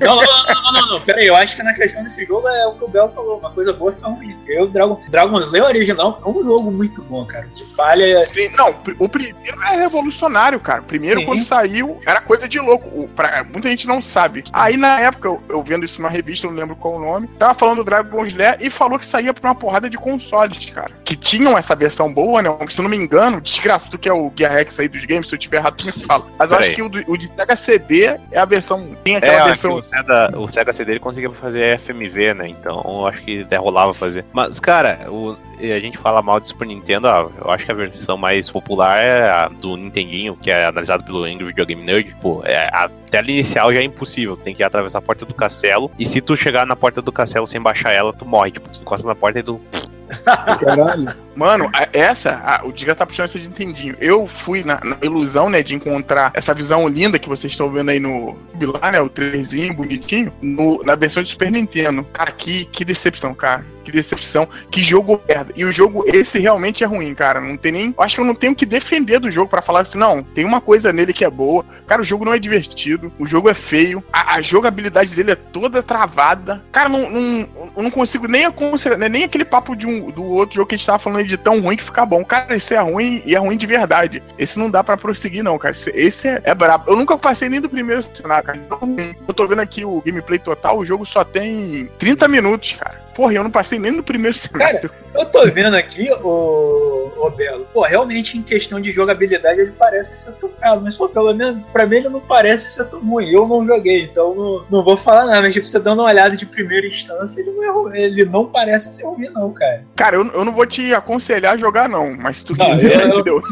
Não, não, não, não, não, não, pera aí, eu acho que na questão desse jogo é o que o Bel falou, uma coisa boa fica ruim. Eu, Dragon, Dragon Slayer original é um jogo muito bom, cara. De falha. Sim, não, o primeiro é revolucionário, cara. Primeiro, Sim. quando saiu, era coisa de louco. O- Pra, muita gente não sabe. Aí, na época, eu, eu vendo isso numa revista, não lembro qual o nome, tava falando do Dragon Slayer e falou que saía pra uma porrada de consoles, cara. Que tinham essa versão boa, né? Se eu não me engano, desgraça do que é o Gear Rex aí dos games, se eu tiver errado, tu me fala. Mas eu acho que o, do- o de Sega CD é a versão. Tem É, aquela que versão. o Sega, o Sega CD ele conseguia fazer FMV, né? Então eu acho que até rolava fazer. Mas, cara, o, e a gente fala mal do Super Nintendo, ó, eu acho que a versão mais popular é a do Nintendinho, que é analisado pelo Angry Video Game Nerd. Pô, é, a tela inicial já é impossível, tem que atravessar a porta do castelo. E se tu chegar na porta do castelo sem baixar ela, tu morre. Tipo, tu encosta na porta e tu. (laughs) Caralho. Mano, essa, a- o Diga tá puxando essa de Nintendinho. Eu fui na, na ilusão, né, de encontrar essa visão linda que vocês estão vendo aí no lá, né, o trailerzinho bonitinho, no- na versão de Super Nintendo. Cara, que, que decepção, cara. Que decepção. Que jogo merda. E o jogo, esse realmente é ruim, cara. Não tem nem. Acho que eu não tenho que defender do jogo pra falar assim, não, tem uma coisa nele que é boa. Cara, o jogo não é divertido. O jogo é feio. A, a jogabilidade dele é toda travada. Cara, não, não, eu não consigo nem aconselhar, né, nem aquele papo de um, do outro jogo que a gente tava falando de tão ruim que fica bom. Cara, esse é ruim e é ruim de verdade. Esse não dá pra prosseguir, não, cara. Esse, esse é, é brabo. Eu nunca passei nem do primeiro cenário, cara. Tão ruim. Eu tô vendo aqui o gameplay total, o jogo só tem 30 minutos, cara. Porra, eu não passei nem no primeiro cenário. Eu tô vendo aqui, o, o Belo, pô, realmente em questão de jogabilidade ele parece ser tocado, mas pô, pelo menos pra mim ele não parece ser tão ruim. Eu não joguei, então não, não vou falar nada, mas tipo, você dando uma olhada de primeira instância, ele não, é ruim, ele não parece ser ruim, não, cara. Cara, eu, eu não vou te aconselhar a jogar, não. Mas se tu Não, quiser, eu- entendeu?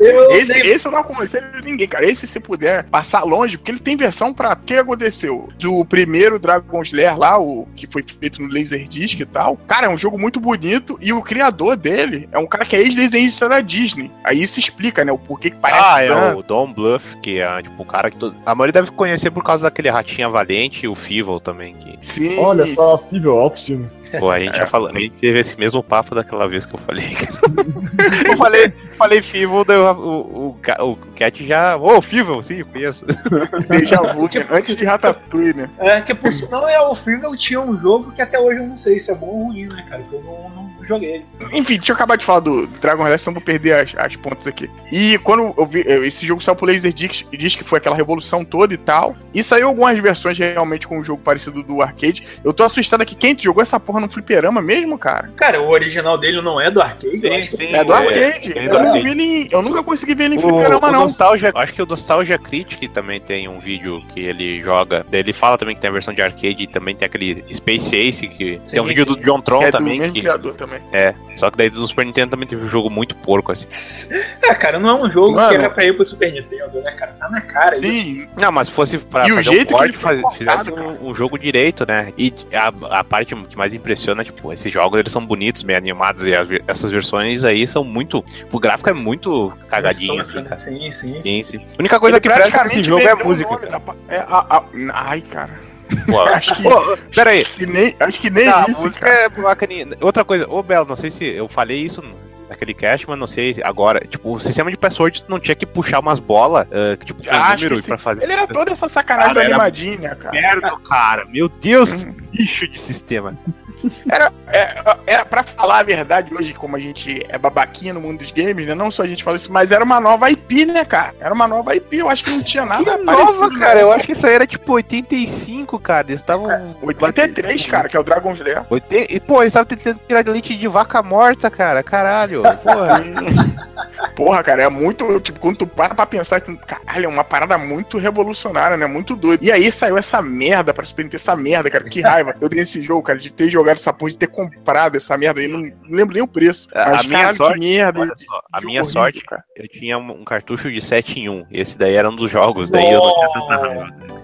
Eu, eu Esse, nem- esse eu não aconselho ninguém, cara. Esse, se puder passar longe, porque ele tem versão pra. O que aconteceu? Do primeiro Dragon Slayer lá, o que foi feito no Laserdisc e tal. Cara, é um jogo muito bonito e o criador dele é um cara que é ex-desenhista da Disney. Aí isso explica, né? O porquê que parece ah, é tanto. o Don Bluff, que é tipo o cara que. todo- A maioria deve conhecer por causa daquele Ratinha Valente e o Fivel também. Que, Sim. Olha só, alto filme. Pô, a gente É. já falou, a gente teve esse mesmo papo daquela vez que eu falei. (laughs) eu falei, falei Fivel, o, o, o, Ca- o Cat já. Ô, Fivel, sim, eu conheço. (laughs) Deja vu, né? Antes de Ratatouille, né? É, que por sinal é o Fever tinha um jogo que até hoje eu não sei se é bom ou ruim, né, cara? Que eu não, não joguei. Enfim, deixa eu acabar de falar do Dragon Quest, senão vou perder as, as pontas aqui. E quando eu vi, eu- esse jogo saiu pro Laserdisc, diz que foi aquela revolução toda e tal. E saiu algumas versões realmente com um jogo parecido do arcade. Eu tô assustado aqui, quem jogou essa porra no fliperama mesmo, cara? Cara, o original dele não é do arcade? eu Sim, sim. É do É, arcade. é eu, do não arcade. vi ele eu nunca consegui ver ele em O, fliperama, o não. Nostalgia, acho que o Nostalgia Critic também tem um vídeo que ele joga. Ele fala também que tem a versão de arcade e também tem aquele Space Ace, que Sim, tem um vídeo sim. do John Tron é do também. mesmo que- criador também. É, só que daí do Super Nintendo também teve um jogo muito porco, assim. Ah, cara, não é um jogo Mano. que era pra ir pro Super Nintendo, né, cara? Tá na cara isso. Sim, Não, mas se fosse pra E o fazer jeito que um port, ele foi faz- fizesse cara. um, um jogo direito, né? E a, a parte que mais impressiona, é, tipo, esses jogos eles são bonitos, bem animados, e as essas versões aí são muito. O gráfico é muito cagadinho, assim, cara. Sim, sim. Sim, sim. A única coisa Ele que presta nesse jogo é a o música. nome é a- a- Ai, cara. (laughs) Acho que, pera aí. que nem, acho que nem Tá, a isso, música cara. é bacaninha. Outra coisa, ô Belo, não sei se eu falei isso naquele cast, mas não sei agora. Tipo, o sistema de password não tinha que puxar umas bolas, ah, que, tipo, Acho número pra fazer. Ele era toda essa sacanagem Cara, animadinha, cara. Merda, cara. Meu Deus, bicho de sistema. Era, é, era pra falar a verdade hoje, como a gente é babaquinha no mundo dos games, né? Não só a gente fala isso, mas era uma nova IP, né, cara? Era uma nova IP, eu acho que não tinha nada Que nova, cara. Eu acho que isso aí era tipo 85, cara. Eles estavam. 83, cara, que é o Dragon Slayer. 80... E, pô, eles estavam tentando tirar leite de vaca morta, cara. Caralho. Porra. (laughs) Porra, cara, é muito. Tipo, quando tu para pra pensar, tu, caralho, é uma parada muito revolucionária, né? Muito doido. E aí saiu essa merda pra Super Nintendo, essa merda, cara. Que raiva. Eu tenho esse jogo, cara, de ter jogado essa porra, de ter comprado essa merda aí. Não, não lembro nem o preço. Mas, a minha caralho, sorte, merda. Só, a minha horrível, sorte, cara. Eu tinha um cartucho de 7 em 1. Esse daí era um dos jogos, daí eu não tinha tanta raiva.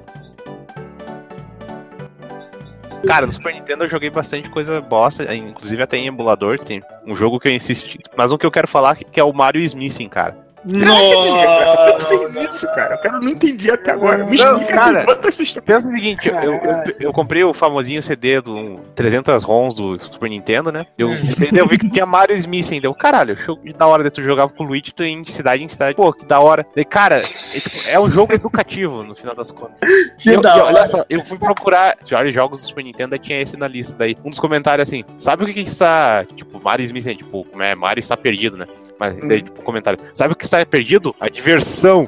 Cara, no Super Nintendo eu joguei bastante coisa bosta, inclusive até em emulador, tem um jogo que eu insisti, mas um que eu quero falar que é o Mario Smithing, cara. Nossa! Você fez isso, cara? O cara não entendi até agora. Me não, explica cara, assim, Pensa o seguinte, eu, eu, eu, comprei o famosinho CD do 300 ROMs do Super Nintendo, né? Eu, eu vi que tinha Mario Smith ainda. Eu, caralho, da hora de tu jogava com o Luigi, tu ia em cidade em cidade. Pô, que da hora. E, cara, é, tipo, é um jogo educativo, no final das contas. (laughs) Que eu, da hora. Olha só, eu fui procurar vários jogos do Super Nintendo, e tinha esse na lista. Daí, um dos comentários assim, sabe o que que está, tipo, Mario Smith, é, tipo, é, Mario está perdido, né? Mas daí, tipo, comentário. Sabe o que está perdido? A diversão.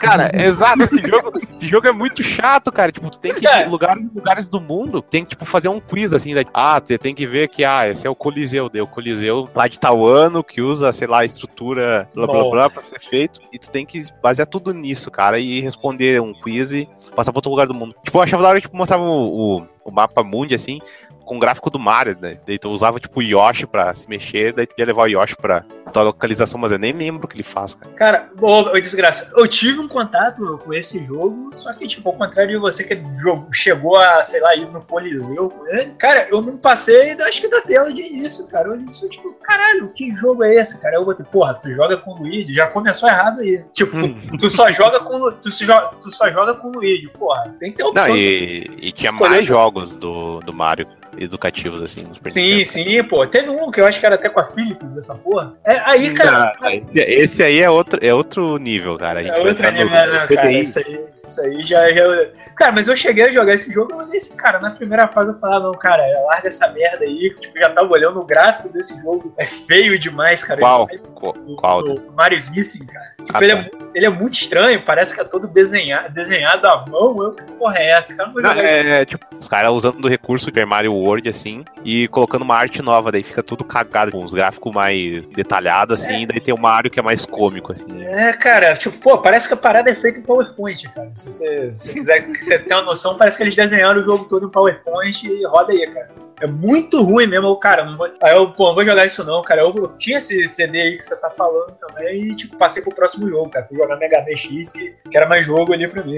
cara, exato, esse jogo, esse jogo é muito chato, cara. Tipo, tu tem que ir em lugares, lugares do mundo, tem que, tipo, fazer um quiz, assim, daí, ah, você tem que ver que, ah, esse é o Coliseu, deu o Coliseu lá de tal ano, que usa, sei lá, a estrutura, blá, blá, blá, pra ser feito, e tu tem que basear tudo nisso, cara, e responder um quiz e passar pra outro lugar do mundo. Tipo, eu achava da hora que tipo, mostrava o, o, o mapa mundi, assim, com o gráfico do Mario, né? Daí tu usava tipo o Yoshi pra se mexer, daí tu ia levar o Yoshi pra tua localização, mas eu nem lembro o que ele faz, cara. Cara, ô, desgraça, eu tive um contato com esse jogo, só que, tipo, ao contrário de você que chegou a, sei lá, ir no Coliseu com ele, cara, eu não passei, acho que da tela de início, cara. Eu disse, tipo, caralho, que jogo é esse, cara? Eu botei, porra, tu joga com o Luigi, já começou errado aí. Tipo, tu, hum. (laughs) tu só joga com tu, se tu só joga com o Luigi, porra, tem que ter opção. Não, e, e tinha mais jogos do, do Mario educativos, assim. sim, sim, pô. Teve um que eu acho que era até com a Philips, essa porra. É, aí, cara. Não, esse aí é outro, é outro nível, cara. é outro nível, né, cara. Isso aí, isso aí já, já. Cara, mas eu cheguei a jogar esse jogo, eu olhei esse cara. Na primeira fase eu falava, não, cara, larga essa merda aí. Tipo, já tava olhando o gráfico desse jogo. É feio demais, cara. Qual? Qual? O Mario Smith, cara. Tipo, ah, ele, é, tá. ele, é, muito estranho, parece que é todo desenhado, desenhado à mão. Eu, que porra é essa? Cara, não, não é, é, tipo, os caras usando o recurso de Mario Word, assim, e colocando uma arte nova, daí fica tudo cagado, com os gráficos mais detalhados, assim, é. daí tem o Mario que é mais cômico, assim. Né? É, cara, tipo, pô, parece que a parada é feita em PowerPoint, cara. Se você, se quiser ter uma noção, parece que eles desenharam o jogo todo em PowerPoint e roda aí, cara. É muito ruim mesmo, cara. Não vou, aí eu, pô, não vou jogar isso não, cara. Eu, eu, tinha esse CD aí que você tá falando também e, tipo, passei pro próximo jogo, cara. Fui jogar Mega Man X, que, que era mais jogo ali pra mim.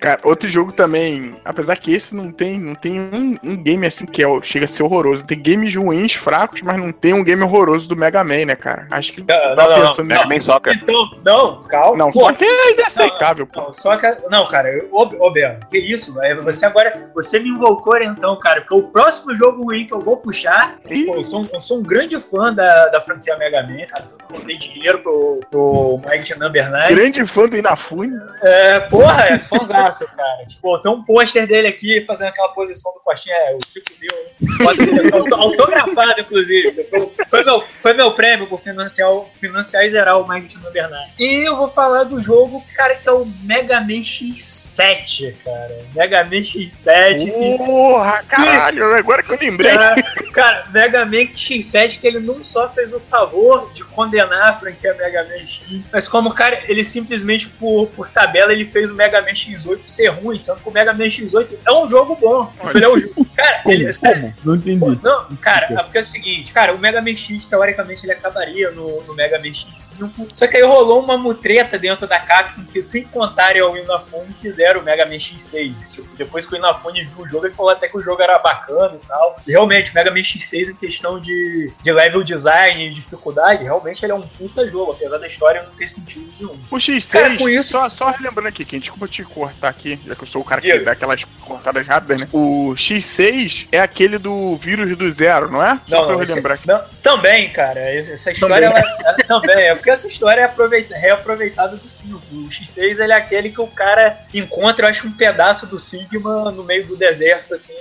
Cara, outro jogo também, apesar que esse não tem, não tem um, um game assim que é, chega a ser horroroso. Tem games ruins, fracos, mas não tem um game horroroso do Mega Man, né, cara? Acho que não, não, não, pensando Mega Man Soccer. Então, não, calma. Não, pô, só que é inaceitável, não, não, só que, não, cara, ô, ô Belo, que isso? Você agora, você me invocou então, cara, porque o próximo jogo ruim que eu vou puxar, pô, eu, sou, eu sou um grande fã da, da franquia Mega Man, cara, eu dei dinheiro pro, pro Mike Number 9. Grande fã do Inafune. É, porra, é fãzão fácil, cara. Tipo, tem um pôster dele aqui fazendo aquela posição do Coxinha, é, o tipo meu, (laughs) autografado, inclusive. Foi meu, foi meu prêmio por financiar, financiar e zerar o Magnitude Bernardo. E eu vou falar do jogo, cara, que é o Mega Man X7, cara. Mega Man X7. Porra, caralho, agora que eu lembrei. Cara, cara, Mega Man X7, que ele não só fez o favor de condenar a franquia Mega Man X, mas como, cara, ele simplesmente, por, por tabela, ele fez o Mega Man X8 ser ruim, sendo que o Mega Man X8 é um jogo bom. Ele é um jogo. Cara, como? ele, como? Não entendi. Não, cara, é porque é o seguinte, cara, o Mega Man X, teoricamente, ele acabaria no, no Mega Man X5. Só que aí rolou uma mutreta dentro da Capcom que, sem contarem ao Inafune, fizeram o Mega Man X6. Tipo, depois que o Inafune viu o jogo, ele falou até que o jogo era bacana e tal. E realmente, o Mega Man X6, em questão de, de level design e dificuldade, realmente ele é um puta jogo, apesar da história não ter sentido nenhum. O X6, cara, com isso... só, só relembrando aqui, quem desculpa te cortar aqui, já que eu sou o cara que dá aquelas cortadas rápidas, né? O X6 é aquele do vírus do zero, não é? Só não, pra eu relembrar aqui. Não, também, cara. Essa história também, ela, ela, também é porque essa história é aproveita, reaproveitada do 5. O X6 ele é aquele que o cara encontra, eu acho, um pedaço do Sigma no meio do deserto, assim,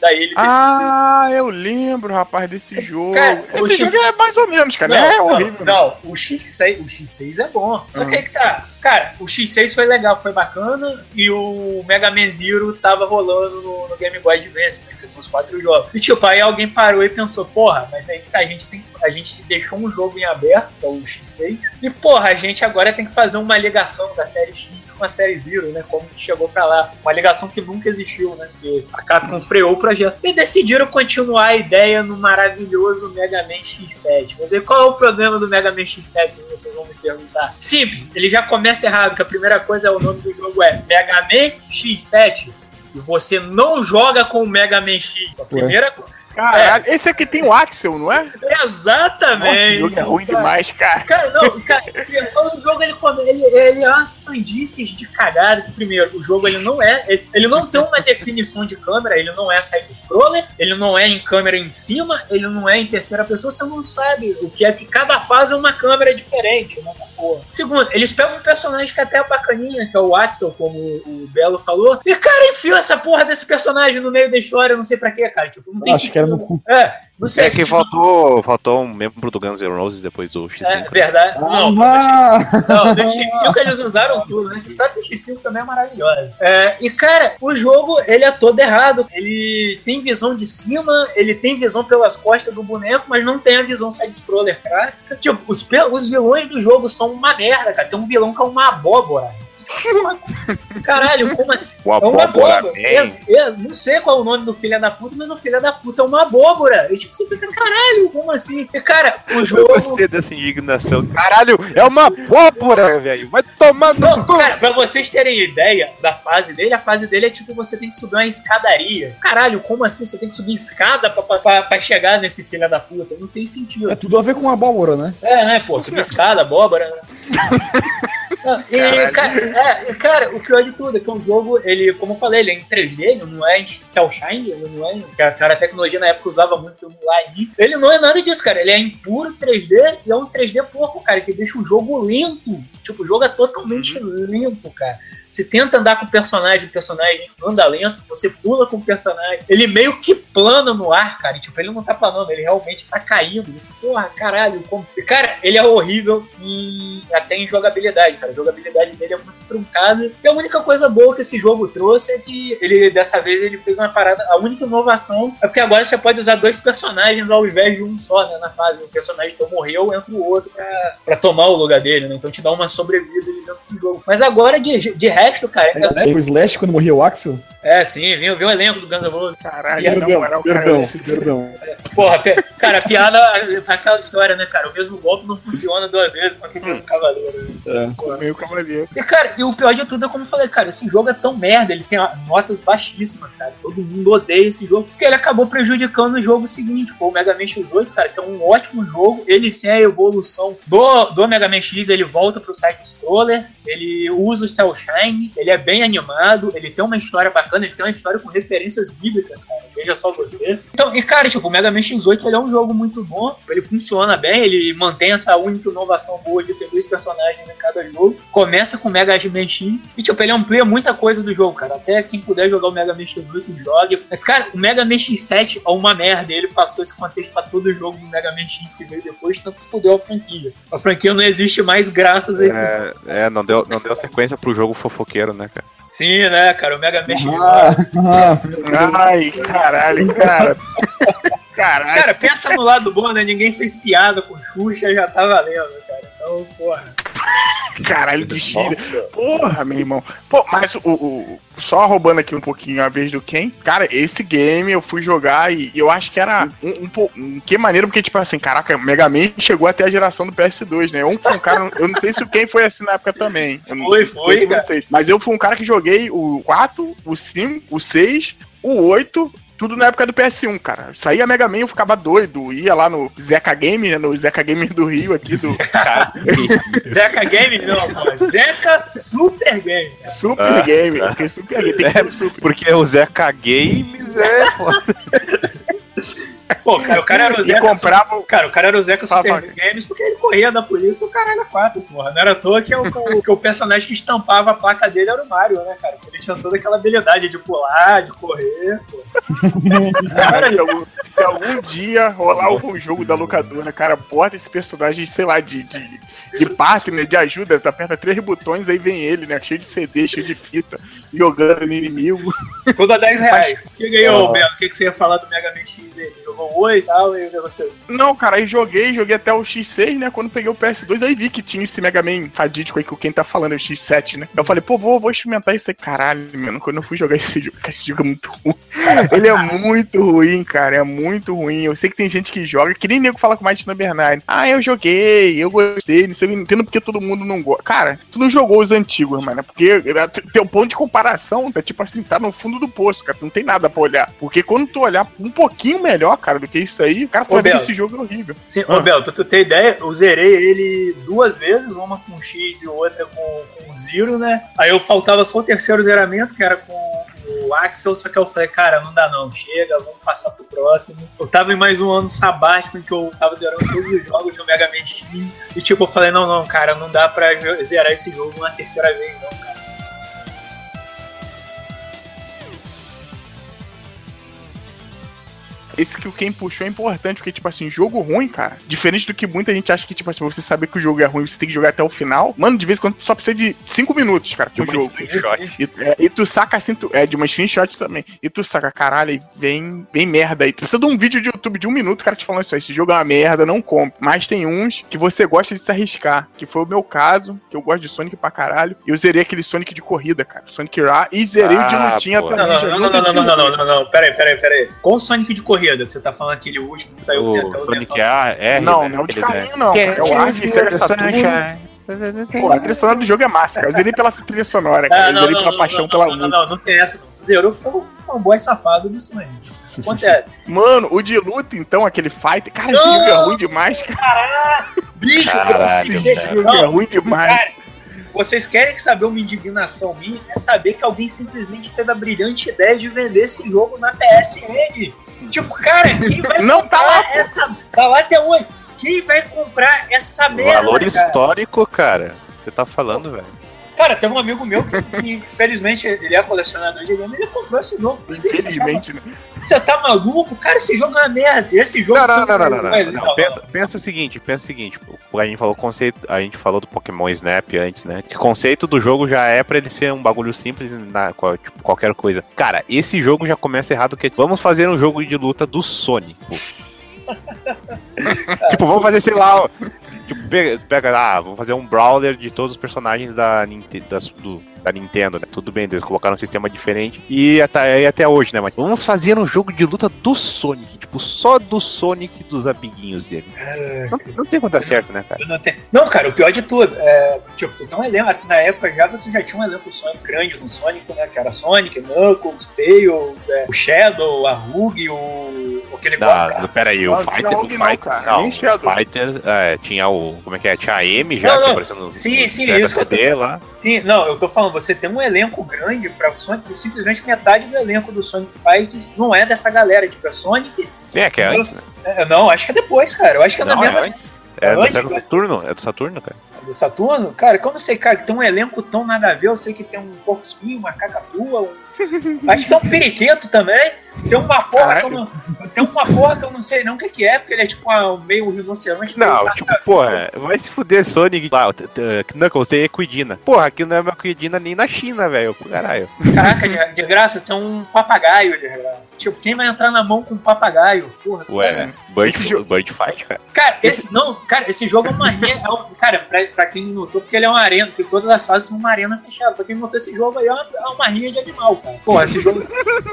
daí ele Ah, eu lembro, rapaz, desse jogo. Cara, Esse X... jogo é mais ou menos, cara. Não, é horrível. Não, não, o X6, o X6 é bom. Só que aí que tá Cara, o X6 foi legal, foi bacana, e o Mega Man Zero tava rolando no, no Game Boy Advance, né? Você tem os quatro jogos. E tipo, aí alguém parou e pensou, porra, mas aí a gente tem a gente deixou um jogo em aberto, que é o X6, e porra, a gente agora tem que fazer uma ligação da série X com a série Zero, né? Como que chegou pra lá. Uma ligação que nunca existiu, né? Porque a Capcom freou o projeto. E decidiram continuar a ideia no maravilhoso Mega Man X7. Mas aí qual é o problema do Mega Man X7? Vocês vão me perguntar. Simples, ele já começa errado, que a primeira coisa é o nome do jogo é Mega Man X7. E você não joga com o Mega Man X. A primeira coisa. Caralho, é. esse aqui tem o Axel, não é? (laughs) Exatamente. Nossa, o jogo é ruim cara. demais, cara. Cara, não, cara, o jogo ele, ele, ele é uma sandices de cagada. Primeiro, o jogo ele não é. Ele, ele não tem uma definição de câmera, ele não é side-scroller, ele não é em câmera em cima, ele não é em terceira pessoa, você não sabe o que é que cada fase é uma câmera diferente nessa porra. Segundo, eles pegam um personagem que é até é bacaninha, que é o Axel, como o Belo falou, e cara, enfia essa porra desse personagem no meio da história, não sei pra quê, cara. Tipo, não tem Acho que era no cu. É, é que tipo... faltou, faltou um membro do Guns N' Roses depois do X5. É verdade. Não, ah, não, do X5 eles usaram tudo, né? Essa história do X5 também é maravilhosa. É, e, cara, o jogo, ele é todo errado. Ele tem visão de cima, ele tem visão pelas costas do boneco, mas não tem a visão side-scroller clássica. Tipo, os, os vilões do jogo são uma merda, cara. Tem um vilão que é uma abóbora. (laughs) Caralho, como assim? O é uma abóbora. Eu, eu, não sei qual é o nome do filho da puta, mas o filho da puta é uma abóbora. E, tipo, você fica, caralho, como assim? E, cara, o jogo. Eu gostei dessa indignação. Caralho, é uma abóbora, velho. Vai tomar no Não, cara, pra vocês terem ideia da fase dele, a fase dele é tipo você tem que subir uma escadaria. Caralho, como assim? Você tem que subir escada pra, pra, pra chegar nesse filho da puta? Não tem sentido. É tudo a ver com abóbora, né? É, né, pô? Subir escada, abóbora, né? (laughs) e, cara, é, cara, o pior de tudo é que o jogo, ele, como eu falei, ele é em 3D, ele não é em cel shine, ele não é. Que a, cara, a tecnologia na época usava muito lá Ele não é nada disso, cara. Ele é em puro 3D e é um 3D porco, cara, que deixa o jogo limpo. Tipo, o jogo é totalmente uhum. limpo, cara. Você tenta andar com o personagem, o personagem anda lento, você pula com o personagem. Ele meio que plana no ar, cara. E, tipo, ele não tá planando, ele realmente tá caindo. Você, porra, caralho, como. Cara, ele é horrível e até em jogabilidade, cara. A jogabilidade dele é muito truncada. E a única coisa boa que esse jogo trouxe é que ele, dessa vez, ele fez uma parada. A única inovação é porque agora você pode usar dois personagens ao invés de um só, né? Na fase. Um personagem que morreu entra o outro pra, pra tomar o lugar dele, né? Então te dá uma sobrevida ali dentro do jogo. Mas agora, de, de resto, cara. Ainda... É, o Slash quando morreu o Axel? É, sim, viu, viu o elenco do Guns N' Roses. Caralho, perdão, não, perdão, cara, perdão. Porra, cara, a piada, aquela história, né, cara? O mesmo golpe não funciona duas vezes pra que mesmo cavaleiro. Né? É, meio cavaleiro. E, cara, e o pior de tudo é como eu falei, cara, esse jogo é tão merda, ele tem notas baixíssimas, cara. Todo mundo odeia esse jogo, porque ele acabou prejudicando o jogo seguinte. Foi o Mega Man X8, cara, que é um ótimo jogo. Ele sem a evolução do, do Mega Man X, ele volta pro side-scroller, ele usa o Cell Shine, ele é bem animado, ele tem uma história bacana, ele tem uma história com referências bíblicas, cara. Veja só você. Então, e cara, tipo, o Mega Man X8 ele é um jogo muito bom, ele funciona bem, ele mantém essa única inovação boa de ter dois personagens em cada jogo. Começa com o Mega Man X e, tipo, ele amplia muita coisa do jogo, cara. Até quem puder jogar o Mega Man X8 jogue. Mas, cara, o Mega Man X7 é uma merda. Ele passou esse contexto pra todo o jogo do Mega Man X que veio depois, tanto fudeu a franquia. A franquia não existe mais graças a esse é. É, não deu, não deu sequência pro jogo fofoqueiro, né, cara? Sim, né, cara? O Mega Man ah, Ai, caralho, cara. Caralho. Cara, pensa no lado bom, né? Ninguém fez piada com Xuxa, já tá valendo, cara. Então, porra. (laughs) Caralho de Chile. Porra, meu irmão. Pô, mas o, o, Só roubando aqui um pouquinho a vez do Ken. Cara, esse game eu fui jogar e eu acho que era um, um, um Que maneiro, porque, tipo assim, caraca, Mega Man chegou até a geração do PS2, né? Um foi um cara. eu não sei se o Ken foi assim na época também. Eu foi, foi. Vocês, mas eu fui um cara que joguei o 4, o 5, o 6, o 8 tudo na época do PS1, cara. Saía Mega Man, eu ficava doido. Ia lá no Zeca Game, né, no Zeca Game do Rio aqui do. (laughs) Zeca Game não, pô. Zeca Super Game. Super ah, Game. Tá. Porque, super, é, super. porque o Zeca Games é. (laughs) Pô, cara, o cara era o Zeca. comprava... Cara, o cara era o Zeca Super Games porque ele corria da polícia o caralho a quatro, porra. Não era à toa que o, que o personagem que estampava a placa dele era o Mario, né, cara? Ele tinha toda aquela habilidade de pular, de correr, pô. Cara, se, algum, se algum dia rolar algum jogo da locadora, cara, bota esse personagem, sei lá, de, de, de partner, de ajuda, tá aperta três botões, aí vem ele, né? Cheio de CD, cheio de fita, jogando no inimigo. Tudo a 10 reais. Mas, que ganhou, Belo? O que, que você ia falar do Mega Man X? Ele jogou o 8 e tal, e o que aconteceu? Não, cara, aí joguei, joguei até o X6, né? Quando peguei o PS2, aí vi que tinha esse Mega Man fadídico aí que quem tá falando é o X7, né? Eu falei, pô, vou, vou experimentar isso aí. Caralho, mano, quando eu fui jogar esse jogo, cara, esse jogo é muito ruim. Ele é muito ruim, cara, é muito ruim. Eu sei que tem gente que joga, que nem nego fala com o Martina Bernardi. Ah, eu joguei, eu gostei, não sei, não entendo porque todo mundo não gosta. Cara, tu não jogou os antigos, mano, porque tem um ponto de comparação, tá tipo assim, tá no fundo do poço, cara, tu não tem nada pra olhar. Porque quando tu olhar um pouquinho melhor, cara, do que isso aí, cara, tu vai ver esse jogo é horrível. Sim, ah. ô Bel, pra tu ter ideia, eu zerei ele duas vezes, uma com X e outra com, com Zero, né? Aí eu faltava só o terceiro zeramento, que era com o Axel, só que eu falei, cara, não dá não, chega, vamos passar pro próximo. Eu tava em mais um ano sabático em que eu tava zerando todos os jogos do Mega Man X, e tipo, eu falei, não, não, cara, não dá pra zerar esse jogo uma terceira vez não, cara. Esse que o quem puxou é importante, porque, tipo assim, jogo ruim, cara, diferente do que muita gente acha que, tipo assim, você saber que o jogo é ruim, você tem que jogar até o final. Mano, de vez em quando tu só precisa de 5 minutos, cara, de um jogo. E, é, e, tu saca assim, tu, é, de uma screenshot também. E tu saca, caralho, vem, vem merda aí. Tu precisa de um vídeo de YouTube de um minuto, cara, te falando isso aí. Esse jogo é uma merda, não compre. Mas tem uns que você gosta de se arriscar, que foi o meu caso, que eu gosto de Sonic pra caralho. E eu zerei aquele Sonic de corrida, cara. Sonic Ra e zerei ah, o de ah, lutinha também. Não, não, não, não, não, não, não, não, não, não, peraí, peraí, peraí. Qual o Sonic de corrida? Você tá falando aquele último que saiu. O que Sonic A, R, Não, né? não é o de carrinho, não. Que, é o ar de Sega Saturn. Pô, a trilha sonora do jogo é massa, cara. Eu zerei pela trilha sonora, cara. Ah, não, eu zerei pela não, paixão não, pela não, música. Não, não, não tem essa, não. Tu zerou porque tu é um fanboy safado disso aí. Acontece. (laughs) Mano, o de luta, então, aquele fight. Cara, esse jogo é ruim demais, cara. Caralho, bicho, Caralho, esse jogo é ruim demais. Cara, vocês querem saber uma indignação minha? É saber que alguém simplesmente teve a brilhante ideia de vender esse jogo na PSN. Tipo, cara, quem (laughs) vai não tá lá, essa. Tá lá até hoje. Quem vai comprar essa merda? Valor cara? histórico, cara. Você tá falando, velho. Cara, tem um amigo meu que, que infelizmente, ele é colecionador de game, ele comprou esse jogo. Infelizmente, né? Você tá maluco? Cara, esse jogo é uma merda. Esse jogo. Não, não, não, não, não, não, não. Pensa, pensa, o seguinte, pensa o seguinte. A gente falou conceito, a gente falou do Pokémon Snap antes, né? Que o conceito do jogo já é pra ele ser um bagulho simples na tipo, qualquer coisa. Cara, esse jogo já começa errado que vamos fazer um jogo de luta do Sonic. (laughs) tipo, vamos fazer, sei lá, Tipo, pega, pega ah, vamos fazer um brawler de todos os personagens da, da, do, da Nintendo, né? Tudo bem, eles colocaram um sistema diferente e até, e até hoje, né? Mas vamos fazer um jogo de luta do Sonic, tipo, só do Sonic e dos amiguinhos dele. É, não, não, tem como dar certo, né, cara? Não, não, cara, o pior de tudo, é, tipo, tu tem um elenco, na época já você já tinha um elenco Sonic grande no Sonic, né? Que era Sonic, Knuckles, Tail, é, o Shadow, a Rug, o aquele não, pera aí, o Fighter, o Fighter, não, não o Fighter, é, tinha o, como é que é, tinha a M já, não, que apareceu no, sim, no, sim, no isso que tô, lá. Sim, não, eu tô falando, você tem um elenco grande pra Sonic, e simplesmente metade do elenco do Sonic Fighter não é dessa galera, tipo, é Sonic... Sim, é que é antes, né? É, não, acho que é depois, cara, eu acho que é não, na mesma... É antes. É, é do Saturno, é do Saturno, cara. É do Saturno? Cara, quando eu sei, cara, que tem um elenco tão nada a ver, eu sei que tem um porco espinho, uma cacatua, um (laughs) Acho que tem um periquito também. Tem uma porra que eu não. Tem uma porra que eu não sei não o que, que é, porque ele é tipo uma, meio rinoceronte. Não, meio tipo, porra, vai se fuder Sonic lá. Knuckles tem Equidina. Porra, aqui não é uma Equidina nem na China, velho. Caralho. Caraca, de, de, graça, tem um papagaio de graça. Tipo, quem vai entrar na mão com um papagaio? Porra, Ué, cara. Bird, esse jogo... Bird Fight, cara. Cara, esse, não, cara, esse jogo é uma arena. É um, cara, pra, pra quem não notou, porque ele é uma arena, porque todas as fases são uma arena fechada. Pra quem notou esse jogo aí, é uma, é uma rinha de animal, cara. Porra, esse jogo.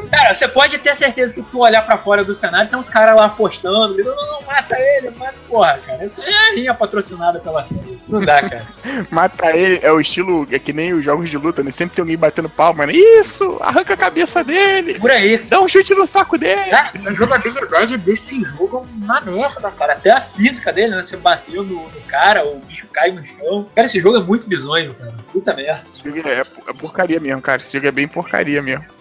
Cara, você pode ter certeza que tu olhar pra fora do cenário, tem uns caras lá apostando. Não, não, não, mata ele, mata. Porra, cara. Isso é a rinha patrocinada pela série. Não dá, cara. (laughs) mata ele é o estilo. É que nem os jogos de luta, né? Sempre tem alguém batendo palma, né? Isso! Arranca a cabeça dele! Por aí. Dá um chute no saco dele! Cara, a jogabilidade desse jogo é uma merda, cara. Até a física dele, né? Você bateu no, no cara, o bicho cai no chão. Cara, esse jogo é muito bizonho, cara. Puta merda. É, é porcaria mesmo, cara. Esse jogo é bem porcaria mesmo.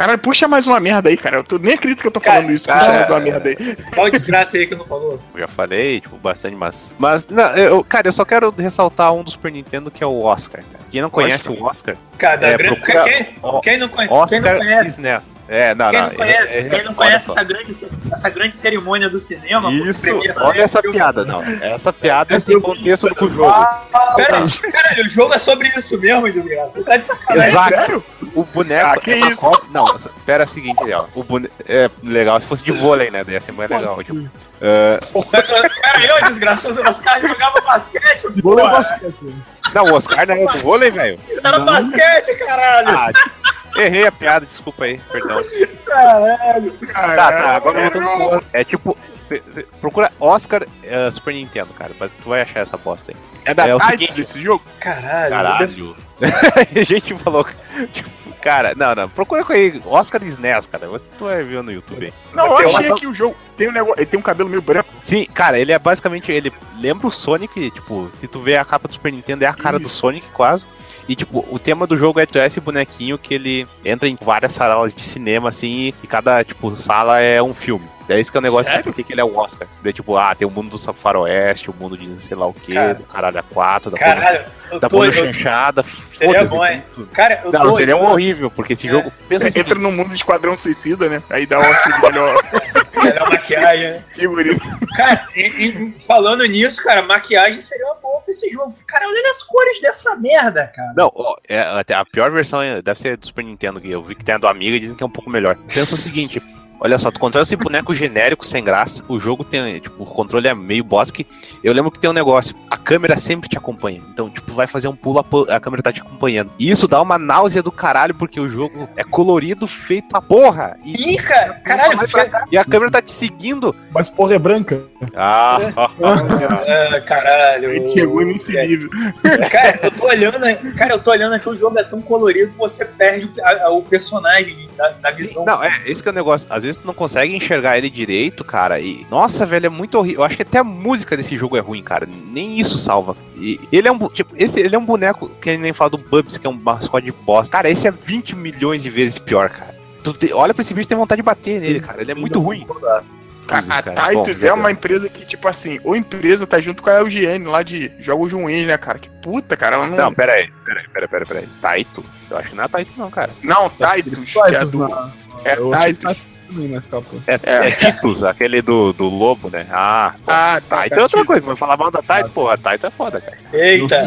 Cara, puxa mais uma merda aí, cara. Eu tô, nem acredito que eu tô falando cara, isso. Puxa cara, mais uma merda aí. Qual desgraça aí que não falou? Eu já falei, tipo, bastante, mas. Mas, não, eu, cara, eu só quero ressaltar um dos Super Nintendo que é o Oscar. Cara. Quem não conhece Oscar. o Oscar. Cara, é, grande, procura... quem, quem, não conhece? Oscar quem não conhece? SNES. É, não, quem não, não conhece, é, é, quem não conhece essa grande, essa grande cerimônia do cinema. Isso, olha essa piada, não. Essa piada é sem contexto do jogo. Cara, cara, o jogo é sobre isso mesmo, desgraça. Tá de sacanagem. Exato. Sério? O boneco. Ah, que é isso? Copa... Não, espera é o seguinte, ó. O boneco. É legal se fosse de vôlei, né? Daí ia ser mais legal. Tipo, uh... Cara, eu, desgraçoso, os caras jogavam basquete. Vôlei é basquete. Não, o Oscar não era do vôlei, velho. Era basquete, caralho. Ah, Errei a piada, desculpa aí, perdão. Caralho. Tá, tá, agora voltando pro. É tipo. Procura Oscar uh, Super Nintendo, cara, mas tu vai achar essa bosta aí. É da é o seguinte, esse jogo? Caralho. Caralho. (laughs) a gente falou. Tipo, cara, não, não. Procura com aí Oscar SNES, cara. Você tu vai ver no YouTube aí. Não, eu achei uma... que o jogo tem um negócio. Ele tem um cabelo meio branco. Sim, cara, ele é basicamente. Ele lembra o Sonic, tipo, se tu vê a capa do Super Nintendo, é a cara Isso. do Sonic quase. E, tipo, o tema do jogo é tu é esse bonequinho que ele entra em várias salas de cinema, assim, e cada, tipo, sala é um filme. É esse que é o negócio Sério? porque que ele é o Oscar. De, tipo, ah, tem o mundo do faroeste, o mundo de sei lá o quê, Cara, do caralho a quatro, da caralho, da bunda chanchada. Seria bom, hein? Cara, eu Não, tô, seria um horrível, porque esse é. jogo. Pensa é, entra no mundo de Esquadrão Suicida, né? Aí dá um melhor. (laughs) melhor maquiagem, né? Figurino. Cara, e, e, falando nisso, cara, maquiagem seria uma boa pra esse jogo. Cara, olha as cores dessa merda, cara. Não, ó, é, a pior versão deve ser do Super Nintendo, que eu vi que tem a do Amiga e dizem que é um pouco melhor. Pensa o seguinte. Olha só, tu controla esse boneco genérico sem graça. O jogo tem, tipo, o controle é meio bosque. Eu lembro que tem um negócio, a câmera sempre te acompanha. Então, tipo, vai fazer um pulo, a câmera tá te acompanhando. E isso dá uma náusea do caralho, porque o jogo é colorido, feito a porra. E, Ih, cara, caralho, e a câmera tá te seguindo. Mas porra é branca. Ah, é. ah caralho. Ele chegou nesse nível. Cara, eu tô olhando, cara, eu tô olhando aqui, o jogo é tão colorido que você perde a, a, o personagem visão. Não, é, esse que é o negócio. Às vezes tu não consegue enxergar ele direito, cara. E, nossa, velho, é muito horrível. Eu acho que até a música desse jogo é ruim, cara. Nem isso salva. E ele é um, tipo, esse, ele é um boneco que nem fala do Bubs, que é um mascote de boss. Cara, esse é 20 milhões de vezes pior, cara. Tu te, olha pra esse bicho e tem vontade de bater nele, cara. Ele é muito ruim. A, Titus é uma empresa que, tipo assim, ou empresa tá junto com a LGN lá de jogos ruins, né, cara? Que puta, cara, ela não. Não, pera aí, pera aí, pera, pera, pera aí. Taito? Eu acho que não é Taito, não, cara. Não, Titus, é, é do. É Titus na capa. É, é. é Titus, aquele do, do lobo, né? Ah, ah tá. Então é outra coisa, vou falar mal da Taito, porra, Taito é foda, cara. Eita!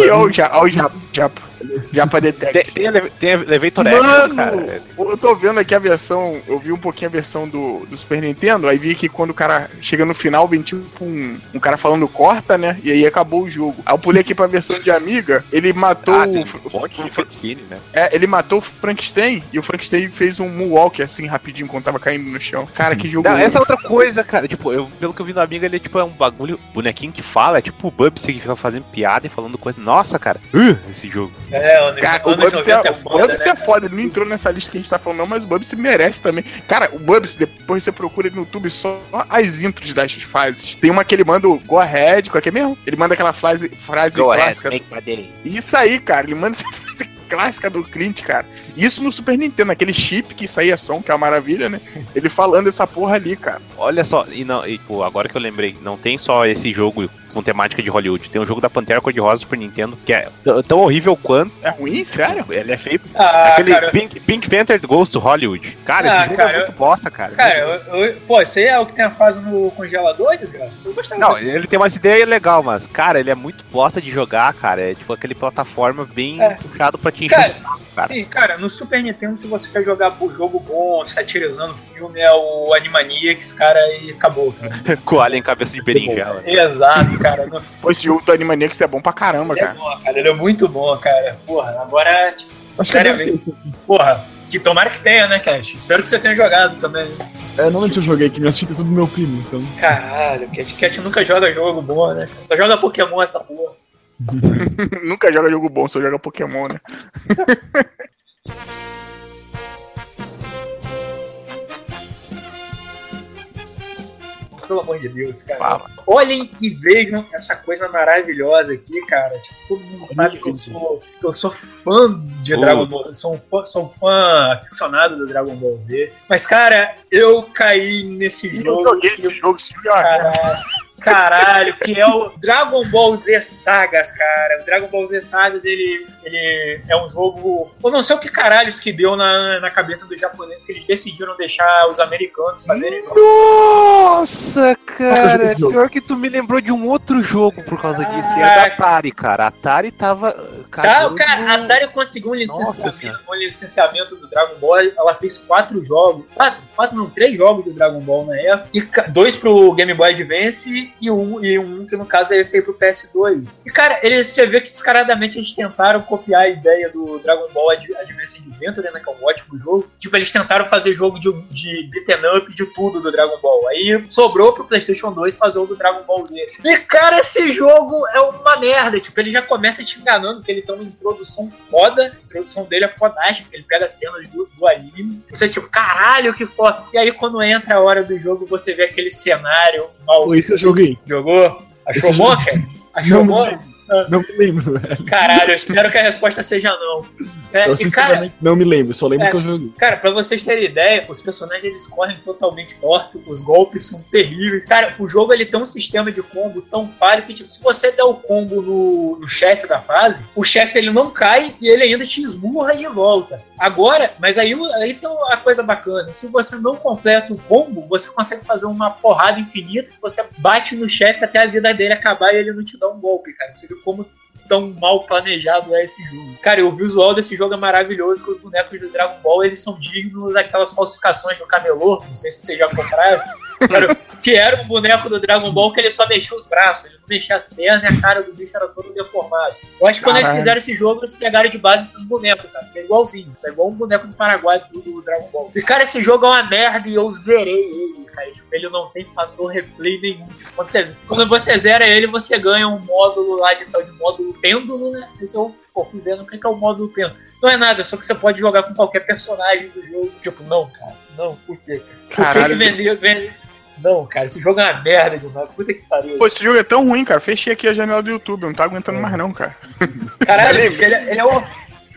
Olha o Japa. Japa Detect. Tem, tem, Elevator Mano, cara. Eu tô vendo aqui a versão, eu vi um pouquinho a versão do, do Super Nintendo, aí vi que quando o cara chega no final, vem tipo um, um cara falando corta, né? E aí acabou o jogo. Aí eu pulei aqui pra versão de Amiga, ele matou ah, tem um monte de Frankenstein, né? É, ele matou o Frankenstein e o Frankenstein fez um moonwalk assim rapidinho quando tava caindo no chão. Cara, que jogo. Não, essa é outra coisa, cara. Tipo, eu, pelo que eu vi no Amiga, ele é tipo é um bagulho, bonequinho que fala, é tipo o Bubsy que fica fazendo piada e falando coisa. Nossa, cara, uh, esse jogo. É, o cara, o Bubsy é, é, foda, né? é foda, ele não entrou nessa lista que a gente tá falando, não, mas o Bubsy merece também. Cara, o Bubsy, depois você procura ele no YouTube só as intros das fases. Tem uma que ele manda o Go Ahead, qual é que é mesmo? Ele manda aquela frase, frase Go clássica. Ahead, Isso aí, cara, ele manda (laughs) essa frase clássica do Clint, cara. Isso no Super Nintendo, aquele chip que saía som, que é uma maravilha, né? Ele falando essa porra ali, cara. Olha só, e não, e, pô, agora que eu lembrei, não tem só esse jogo com temática de Hollywood. Tem um jogo da Pantera Cor-de-Rosa Super Nintendo que é tão horrível quanto. É ruim? Sério? Ele é feio. Ah, Aquele cara, Pink, Pink Panther Ghost to Hollywood. Cara, ah, esse jogo é cara, é muito bosta, cara. Cara, eu, eu, pô, esse aí é o que tem a fase no congelador, desgraça? Eu gostava Não, ele tem umas ideias legais, mas, cara, ele é muito bosta de jogar, cara. É tipo aquele plataforma bem é. puxado pra te encher cara, cara. Sim, cara, no Super Nintendo, se você quer jogar por jogo bom, satirizando o filme, é o Animaniacs, cara, e acabou, cara. (laughs) Com o alien cabeça de berinjela. Exato, cara. Pô, esse jogo do Animaniacs é bom pra caramba, ele é cara. É bom, cara. Ele é muito bom, cara. Porra, agora, tipo, sinceramente. Porra, que tomara que tenha, né, Cash? Espero que você tenha jogado também. É, normalmente eu joguei, que minhas fitas é tudo meu primo, então. Caralho, Cat Cat nunca joga jogo bom, né? Só joga Pokémon essa porra. (laughs) nunca joga jogo bom, só joga Pokémon, né? (laughs) pelo amor de Deus, cara. Fala. Olhem e vejam essa coisa maravilhosa aqui, cara. Tipo, todo mundo sabe que eu sou, que eu sou fã de oh. Dragon Ball. Sou um fã, sou um fã aficionado do Dragon Ball Z. Mas, cara, eu caí nesse eu jogo. Eu joguei esse jogo, esse jogo cara, caralho, que é o Dragon Ball Z Sagas, cara. O Dragon Ball Z Sagas, ele, ele é um jogo. Eu não sei o que caralhos que deu na, na cabeça dos japoneses que eles decidiram deixar os americanos fazerem. Nossa, cara, pior que tu me lembrou de um outro jogo por causa disso. E é da Atari, cara. A Atari tava. Tá, cara, a Atari conseguiu um licenciamento, um licenciamento do Dragon Ball. Ela fez quatro jogos. Quatro, quatro não, três jogos do Dragon Ball na época. E dois pro Game Boy Advance e um, e que no caso é esse aí pro PS2. E cara, eles, você vê que descaradamente eles tentaram copiar a ideia do Dragon Ball Advance Adventure, né, que é um ótimo jogo. Tipo, eles tentaram fazer jogo de, de beat'em up de tudo do Dragon Ball. Aí sobrou pro PlayStation 2 fazer o do Dragon Ball Z. E cara, esse jogo é uma merda. Tipo, ele já começa te enganando que ele tem uma introdução foda. A introdução dele é fodástica. Ele pega cenas do, do anime. Você, tipo, caralho, que foda. E aí, quando entra a hora do jogo, você vê aquele cenário mal. Esse eu joguei. Jogou? Achou bom, cara? Achou bom? (laughs) Não me lembro, velho. Caralho, eu espero que a resposta seja não. É, eu, e, cara, não me lembro, só lembro é, que eu joguei. Cara, pra vocês terem ideia, os personagens eles correm totalmente tortos, os golpes são terríveis. Cara, o jogo ele tem um sistema de combo tão falho que, tipo, se você der o combo no, no chefe da fase, o chefe ele não cai e ele ainda te esmurra de volta. Agora, mas aí, aí tá a coisa bacana. Se você não completa o combo, você consegue fazer uma porrada infinita você bate no chefe até a vida dele acabar e ele não te dá um golpe, cara. Você viu como tão mal planejado é esse jogo. Cara, o visual desse jogo é maravilhoso, que os bonecos do Dragon Ball, eles são dignos daquelas falsificações do camelô, não sei se vocês já compraram, que era um boneco do Dragon Ball que ele só mexia os braços, ele não mexia as pernas e a cara do bicho era todo deformado. Eu acho que quando eles fizeram esse jogo, eles pegaram de base esses bonecos, cara, que é igualzinho, é igual um boneco do Paraguai do, do Dragon Ball. E cara, esse jogo é uma merda e eu zerei ele cara. Tipo, ele não tem fator replay nenhum. Tipo, quando, você, quando você zera ele, você ganha um módulo lá de tal de módulo pêndulo, né? Esse eu pô, fui vendo o que é o módulo pêndulo. Não é nada, só que você pode jogar com qualquer personagem do jogo. Tipo, não, cara. Não, por quê? Caralho. Por que vender, vender, não, cara, esse jogo é uma merda demais. Puta que pariu. Pô, esse jogo é tão ruim, cara. Fechei aqui a janela do YouTube, eu não tá aguentando é. mais, não, cara. Caralho, ele, é, ele, é o.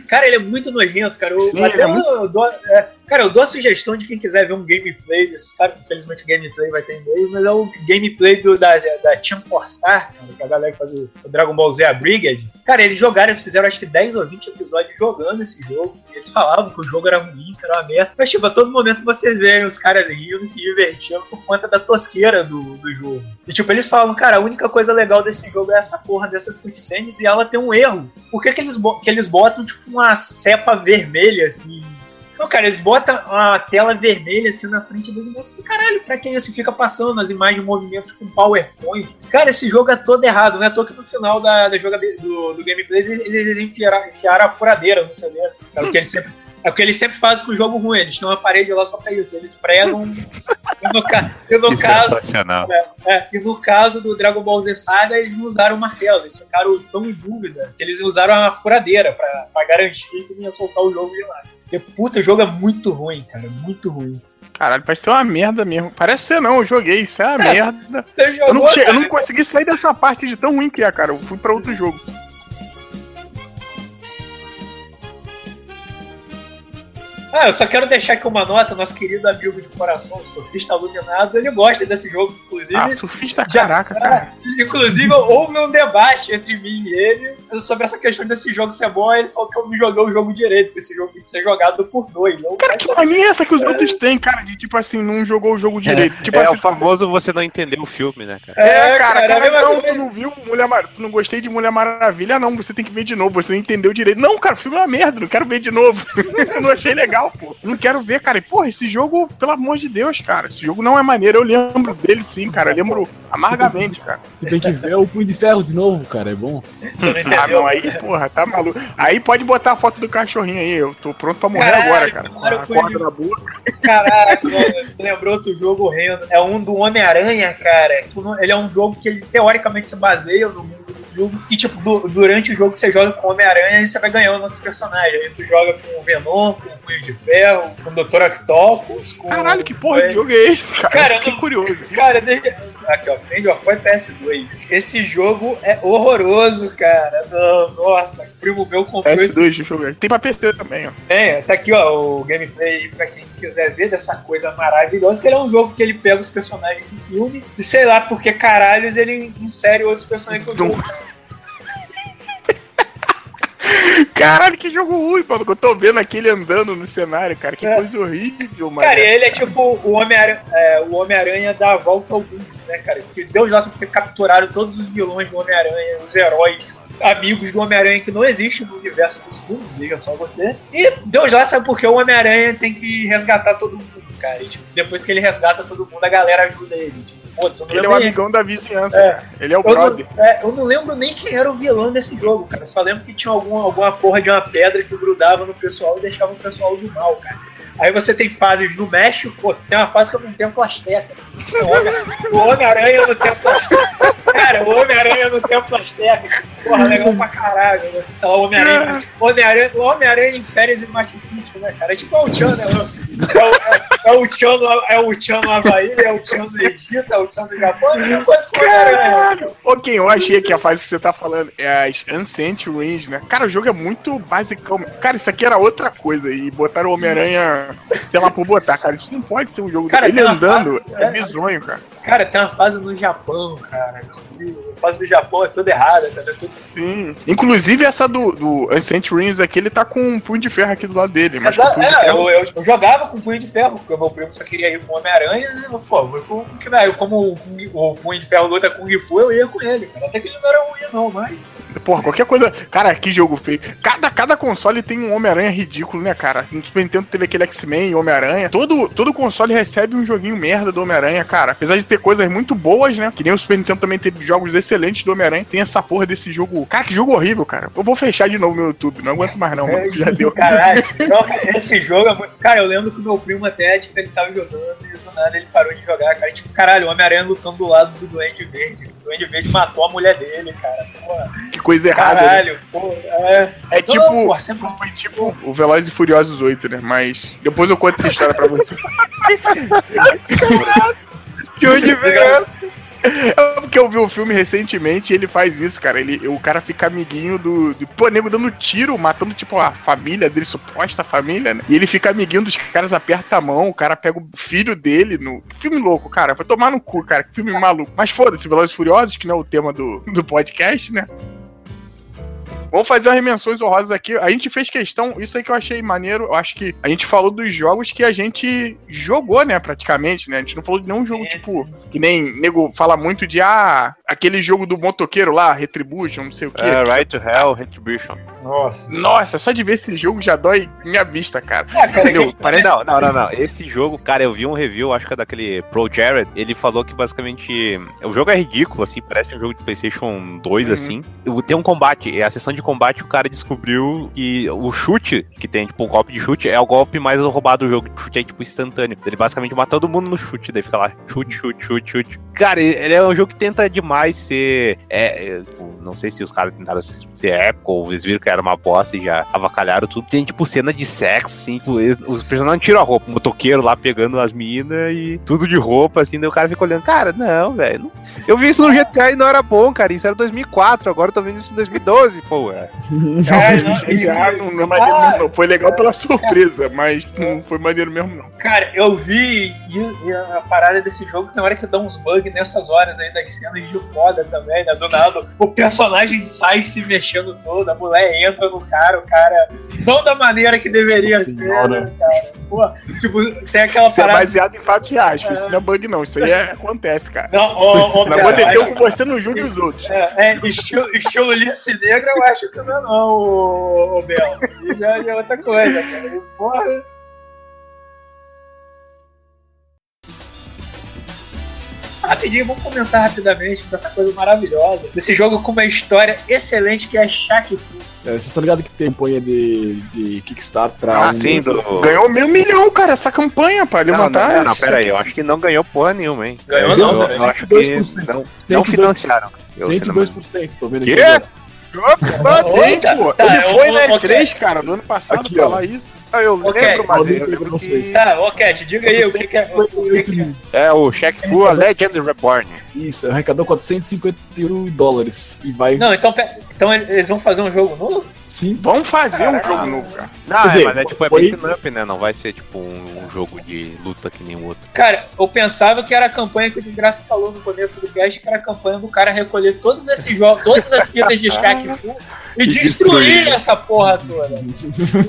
Cara, ele é muito nojento, cara. Eu, Sim, até é muito... eu, dou, é, cara, eu dou a sugestão de quem quiser ver um gameplay desses caras, infelizmente o gameplay vai ter em inglês, mas é o gameplay do, da, da Team Four Star, que a galera que faz o, o, Dragon Ball Z, a Brigade. Cara, eles jogaram, eles fizeram acho que 10 ou 20 episódios jogando esse jogo. Eles falavam que o jogo era ruim, que era uma merda. Mas, tipo, a todo momento vocês veem os caras rindo se divertindo por conta da tosqueira do, do jogo. E, tipo, eles falam, cara, a única coisa legal desse jogo é essa porra dessas cutscenes e ela tem um erro. Por que, que, eles, que eles botam, tipo, uma cepa vermelha, assim, não, cara, eles botam a tela vermelha assim na frente e pensam, caralho, pra que isso? Fica passando as imagens de movimentos com PowerPoint. Cara, esse jogo é todo errado, né? Tô que no final da, da joga, do, do gameplay eles, eles enfiaram, enfiaram a furadeira no CD. É o que eles sempre. É o que eles sempre fazem com o jogo ruim, eles têm uma parede lá só pra isso. Eles pregam. E no, ca... e no caso. É, é, e no caso do Dragon Ball Z Saga, eles não usaram o martelo, eles ficaram tão em dúvida que eles usaram a furadeira pra, pra garantir que não ia soltar o jogo de lá. Porque, puta, o jogo é muito ruim, cara. Muito ruim. Caralho, parece ser uma merda mesmo. Parece ser não, eu joguei, isso é uma é, merda. Jogou, eu, não, eu não consegui sair dessa parte de tão ruim que é, cara. Eu fui pra outro jogo. Ah, eu só quero deixar aqui uma nota, nosso querido amigo de coração, o Surfista Aluminado, ele gosta desse jogo, inclusive. Ah, surfista, já, caraca, cara. Inclusive, houve um debate entre mim e ele sobre essa questão desse jogo ser bom, ele falou que eu não joguei o jogo direito, que esse jogo tem que ser jogado por dois. Cara, que mania é essa que os é. outros têm, cara, de tipo assim, não jogou o jogo é. direito. É, tipo é assim, o famoso você não entendeu o filme, né, cara? É, cara, cara, cara não, tu não viu Mulher Mar... tu não gostei de Mulher Maravilha, não, você tem que ver de novo, você não entendeu direito. Não, cara, o filme é uma merda, não quero ver de novo. (laughs) eu não achei legal, pô. Não quero ver, cara. E, porra, esse jogo, pelo amor de Deus, cara. Esse jogo não é maneiro. Eu lembro dele sim, cara. Eu lembro amargamente, cara. Tu tem que ver o Punho de Ferro de novo, cara. É bom. ah, não, aí, porra, tá maluco. Aí pode botar a foto do cachorrinho aí. Eu tô pronto pra morrer Caraca, agora, cara. Com a corda na boca. Caraca, lembrou outro jogo horrendo. É um do Homem-Aranha, cara. Ele é um jogo que ele teoricamente se baseia no mundo jogo. E, tipo, du durante o jogo você joga com o Homem-Aranha e você vai ganhando outros personagens. Aí tu joga com o Venom, com o Punho de Ferro, com o Dr. Octopus, com. Caralho, que porra de jogo é esse, cara? cara que curioso. Cara, desde. Aqui, ó, Friend of foi PS2. Esse jogo é horroroso, cara. Nossa, primo meu comprou PS2, esse. Deixa eu ver. Tem pra PC também, ó. Tem, tá aqui, ó, o gameplay pra quem quiser ver dessa coisa maravilhosa, que ele é um jogo que ele pega os personagens do filme e sei lá porque caralhos ele insere outros personagens que eu jogo. (laughs) Caralho, que jogo ruim, mano. Eu tô vendo aquele andando no cenário, cara. Que é. coisa horrível, mano. Cara, ele é tipo o Homem-Aranha é, o Homem dá a volta ao mundo, né, cara? Porque Deus nossa, porque capturaram todos os vilões do Homem-Aranha, os heróis amigos do Homem-Aranha que não existe no universo dos filmes, veja só você. E Deus lá sabe porque o Homem-Aranha tem que resgatar todo mundo, cara. E, tipo, depois que ele resgata todo mundo, a galera ajuda ele. Tipo, foda-se, Ele é o amigão da vizinhança, é. Ele é o eu brother. Não, é, eu não lembro nem quem era o vilão desse jogo, cara. Eu só lembro que tinha alguma, alguma porra de uma pedra que grudava no pessoal e deixava o pessoal do mal, cara. Aí você tem fases no México, pô, tem uma fase que eu não tenho plasteca. O Homem-Aranha no Templo Azteca. Cara, o Homem-Aranha no Templo Azteca. Porra, legal pra caralho, né? Então, o Homem-Aranha Homem o Homem em férias em Machu Picchu, né, cara? É tipo o Chan, né? É o, é, é o Chan no, é o no Havaí, é o Chan do Egito, é o Chan do Japão, é uma coisa com Homem-Aranha. Ok, eu achei que a fase que você tá falando é as Ancient Ruins, né? Cara, o jogo é muito basicão. Cara, isso aqui era outra coisa e botaram o Homem-Aranha, sei lá, por botar, cara. Isso não pode ser um jogo. Cara, Ele andando fase, é, é bizonho, cara. Cara, tem uma fase no Japão, cara. A fase do Japão é toda errada, tá? É tudo... Sim. Inclusive essa do, do Ancient Rings aqui, ele tá com um punho de ferro aqui do lado dele. Mas Exato, é, ferro... eu, eu, eu, jogava com punho de ferro, porque o meu primo só queria ir com o Homem-Aranha, né? Pô, eu, eu, como o, o punho de ferro luta com o Gifu, eu ia com ele, cara. Até que ele não era ruim, não, mas. Porra, qualquer coisa. Cara, que jogo feio. Cada, cada console tem um Homem-Aranha ridículo, né, cara? No Super Nintendo teve aquele X-Men e Homem-Aranha. Todo, todo console recebe um joguinho merda do Homem-Aranha, cara. Apesar de ter coisas muito boas, né? Que nem o Super Nintendo também teve jogos excelentes do Homem-Aranha. Tem essa porra desse jogo. Cara, que jogo horrível, cara. Eu vou fechar de novo no YouTube. Não aguento mais, não. É, já deu. Caralho. (laughs) Não, esse jogo é muito. Cara, eu lembro que o meu primo até, tipo, ele tava jogando e do nada ele parou de jogar, cara. Tipo, caralho, o Homem-Aranha lutando do lado do Duende Verde. O Duende Verde matou a mulher dele, cara. Porra. Que coisa errada. Né? Caralho, né? porra. É, é tipo. Porra, sempre... Foi tipo o Velozes e Furiosos 8, né? Mas depois eu conto essa história pra você. (laughs) Caralho. De onde veio essa? É porque eu vi um filme recentemente e ele faz isso, cara. Ele, o cara fica amiguinho do, do. Pô, nego dando tiro, matando, tipo, a família dele, suposta família, né? E ele fica amiguinho dos caras, aperta a mão, o cara pega o filho dele no. Filme louco, cara. Vai tomar no cu, cara. Filme maluco. Mas foda-se, Velozes Furiosos, que não é o tema do, do podcast, né? Vamos fazer as menções honrosas aqui. A gente fez questão, isso aí que eu achei maneiro. Eu acho que a gente falou dos jogos que a gente jogou, né, praticamente, né? A gente não falou de nenhum sim, jogo, tipo, sim. que nem nego fala muito de ah, aquele jogo do motoqueiro lá, Retribution, não sei o quê. É, Right to Hell, Retribution. Nossa. Nossa, só de ver esse jogo já dói minha vista, cara. É, cara Entendeu? Parece... Não, não, não, não. Esse jogo, cara, eu vi um review, acho que é daquele Pro Jared. Ele falou que basicamente. O jogo é ridículo, assim, parece um jogo de PlayStation 2, uhum. assim. Tem um combate, a sessão de combate, o cara descobriu que o chute, que tem, tipo, o golpe de chute, é o golpe mais roubado do jogo. O chute é, tipo, instantâneo. Ele basicamente mata todo mundo no chute, daí fica lá, chute, chute, chute, chute. Cara, ele é um jogo que tenta demais ser. É tipo, não sei se os caras tentaram ser épico ou eles viram que era uma bosta e já avacalharam tudo. Tem, tipo, cena de sexo, assim, tipo, eles, os personagens tiram a roupa, o motoqueiro lá pegando as minas e tudo de roupa, assim, daí o cara fica olhando, cara, não, velho. Eu vi isso no GTA e não era bom, cara. Isso era 2004, agora eu tô vendo isso em 2012, pô. É. (laughs) É, não, não, não, ah, não, foi legal pela surpresa, mas não foi maneiro mesmo, não. Cara, eu vi e, e a parada desse jogo tem hora que dá uns bugs nessas horas aí das cenas de foda também, né? Do nada, o personagem sai se mexendo todo, a mulher entra no cara, o cara. Não da maneira que deveria Nossa ser, né, cara? Pô, tipo, tem aquela isso é parada. é baseado em fatos reais, é. isso não é bug, não. Isso aí é, acontece, cara. Não, oh, oh, cara, aconteceu com você, não junte os outros. É, é estilo, estilo Lince Negra, eu acho que não é, não, o, o Bel. Já é outra coisa, cara. Porra. Rapidinho, vamos comentar rapidamente dessa coisa maravilhosa. Desse jogo com uma história excelente que é Shaq Fu. É, vocês estão ligados que tem campanha de, de Kickstarter pra. Ah, um- sim, do... Ganhou meio milhão, cara, essa campanha pra Não, levantar. não, não, pera aí, eu acho que não ganhou porra nenhuma, hein? Ganhou eu, não, eu, eu acho que 2%. não, não 102%. financiaram. Eu, se não me- 102%, tô vendo Quê? aqui. agora. Opa, sim, pô. tá, Ele foi na eu- E3, cara, no ano passado, Aqui, falar isso. Ah, eu lembro, mas Vou eu lembro vocês. Tá, ô Cat, diga aí o que, que é. O, que que é. É o Shaq Fu A Legend Reborn. Isso, arrecadou 451 dólares. E vai. Não, então, pe- então eles vão fazer um jogo novo? Sim. Vamos fazer um Caraca. jogo novo, cara. Não, é, dizer, mas é tipo, é foi- beat'em up, né? Não vai ser tipo um, um jogo de luta que nem o outro. Cara, eu pensava que era a campanha que o Desgraça falou no começo do cast, que era a campanha do cara recolher todos esses jogos, (laughs) todas as fitas de Shaq Fu e E destruir destruir. essa porra toda.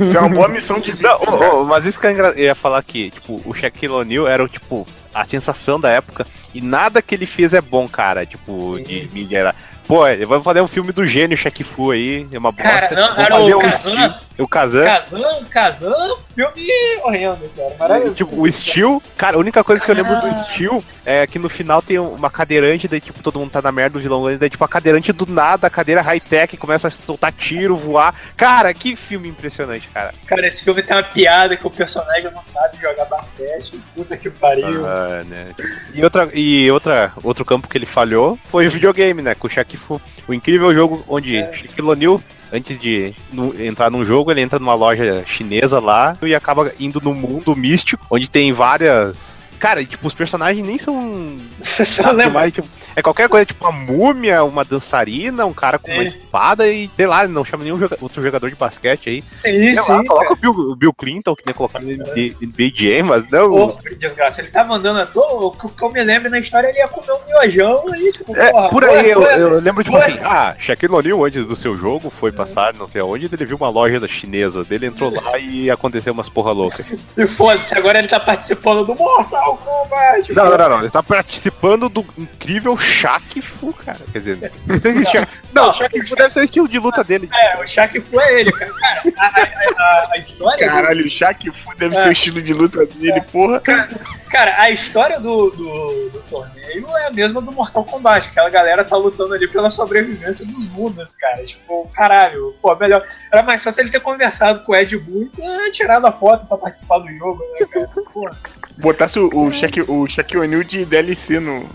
Isso é uma boa missão de vida. Ô, ô, mas isso que é eu ia falar que, tipo, o Shaquille O'Neal era, tipo, a sensação da época e nada que ele fez é bom, cara, tipo, Sim. de mídia. Pô, vai fazer um filme do gênio Shaq Fu aí, é uma bosta. Cara, não, fazer o Kazan, o Kazan. Kazan, Kazan, filme horrendo, cara. Maravilhoso. Tipo, o Steel, cara, a única coisa que eu lembro do Steel é que no final tem uma cadeirante, daí tipo, todo mundo tá na merda do vilão, daí tipo, a cadeirante do nada, a cadeira high-tech, começa a soltar tiro, voar. Cara, que filme impressionante, cara. Cara, esse filme tem uma piada que o personagem não sabe jogar basquete. Puta que pariu. Ah, né? E, outra, e outra, outro campo que ele falhou foi o videogame, né? Com o Shaq Fu. O incrível jogo onde É. Shaquille O'Neal, antes de nu- entrar num jogo, ele entra numa loja chinesa lá e acaba indo no mundo místico, onde tem várias. Cara, tipo, os personagens nem são. Você só lembra? tipo, é qualquer coisa, tipo uma múmia, uma dançarina, um cara com uma É. espada e, sei lá, não chama nenhum joga- outro jogador de basquete aí. Sim, Sei lá, sim. coloca o Bill, o Bill Clinton, que nem colocaram no NBA Jam, mas não. Ô, desgraça, ele tava andando à toa, o que que eu me lembro na história, ele ia comer um miojão e, tipo, É, porra, por porra, aí, eu, porra. eu lembro, tipo Ué. assim, ah, Shaquille O'Neal, antes do seu jogo, foi passar não sei aonde, ele viu uma loja da chinesa dele, entrou lá e aconteceu umas porra louca. (laughs) E foda-se, agora ele tá participando do Mortal Kombat. Não, não, não, não, ele tá participando do incrível Shaq Fu, cara. Quer dizer, não sei se Shaq... (laughs) Não, o Shaq Fu deve ser o estilo de luta dele. É, o Shaq Fu é ele, cara. Cara, a, a- a- a história. Caralho, o Shaq Fu deve É. ser o estilo de luta dele, porra. Cara, a história do, do, do torneio é a mesma do Mortal Kombat. Aquela galera tá lutando ali pela sobrevivência dos mundos, cara. Tipo, caralho, pô, melhor. Era mais fácil ele ter conversado com o Ed Boon e tirado a foto pra participar do jogo, né, cara? Porra. Botasse o, o, Shaq, o Shaquille O'Neal de DLC no.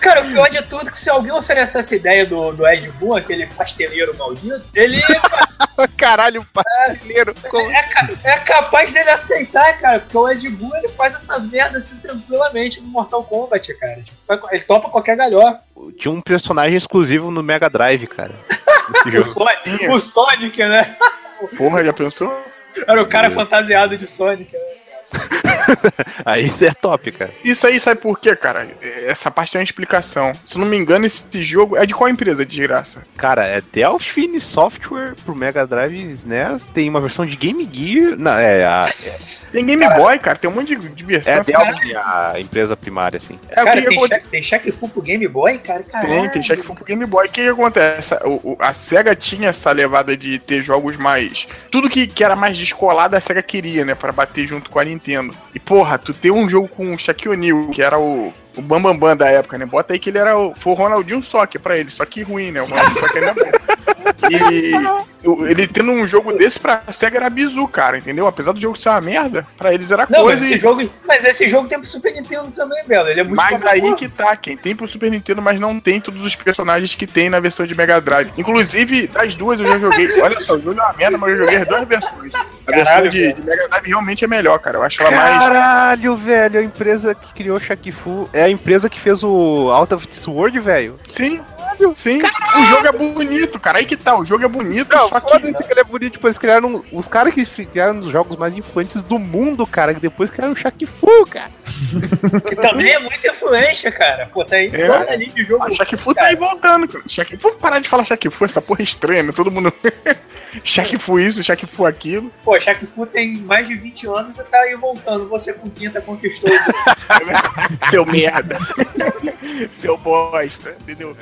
Cara, o pior de tudo é que se alguém oferecer essa ideia do, do Ed Boon, aquele pasteleiro maldito, ele (laughs) Caralho, brasileiro. é, ca- é capaz dele aceitar, cara, porque o Ed Boon ele faz essas merdas assim tranquilamente no Mortal Kombat, cara. Tipo, ele topa qualquer galhó. Tinha um personagem exclusivo no Mega Drive, cara. (laughs) O. Sonic, o Sonic, né? Porra, já pensou? Era o cara fantasiado de Sonic. né? (laughs) Aí isso é top, cara. Isso aí sabe por quê, cara? Essa parte tem uma explicação. Se eu não me engano, esse jogo é de qual empresa de graça? Cara, é Delphine Software pro Mega Drive SNES. Tem uma versão de Game Gear. Não, é a. Tem Game Boy, cara, tem um monte de, de versão. É a Assim, Delphine, a empresa primária, assim. é, Cara, que que tem, acontece? Shaq, tem Shaq Fu pro Game Boy, cara? Caralho. Tem, tem Shaq Fu pro Game Boy. O que, que acontece? O- o- a SEGA tinha essa levada de ter jogos mais. Tudo que, que era mais descolado, a SEGA queria, né? Pra bater junto com a Nintendo. E, porra, tu ter um jogo com o Shaquille O'Neal, que era o. O Bambambam Bam Bam da época, né? Bota aí que ele era o. Foi o Ronaldinho Soccer pra ele, só que ruim, né? O Ronaldinho Soccer ainda é bom. E ele tendo um jogo desse pra SEGA era bizu, cara, entendeu? Apesar do jogo ser uma merda, pra eles era Não, mas coisa. esse, e- jogo, mas esse jogo tem pro Super Nintendo também, Belo. Ele é muito Mas aí que tá, quem tem pro Super Nintendo, mas não tem todos os personagens que tem na versão de Mega Drive. Inclusive, das duas eu já joguei. (laughs) Olha só, o jogo é uma merda, mas eu joguei as duas versões. A Caralho, versão de, de Mega Drive realmente é melhor, cara. Eu acho ela mais. Caralho, velho, a empresa que criou o Shaq Fu é a empresa que fez o Out of This World, velho. Sim, sim. O jogo é bonito, cara. Aí que tá, o jogo é bonito, Não, só que. que ele é bonito, tipo, eles criaram. Os caras que criaram os jogos mais infantes do mundo, cara, que depois criaram o Shaq Fu, cara. Que também é muita influência, cara. Pô, tá aí É. toda ali de jogo. A Shaq Fu tá aí voltando, cara. Shaq... Vamos parar de falar Shaq Fu, essa porra é estranha, né? Todo mundo. (laughs) Shaq Fu isso, Shaq Fu aquilo. Pô, Shaq Fu tem mais de 20 anos e tá aí voltando. Você com 30 conquistou. (laughs) Seu merda. Seu bosta, entendeu?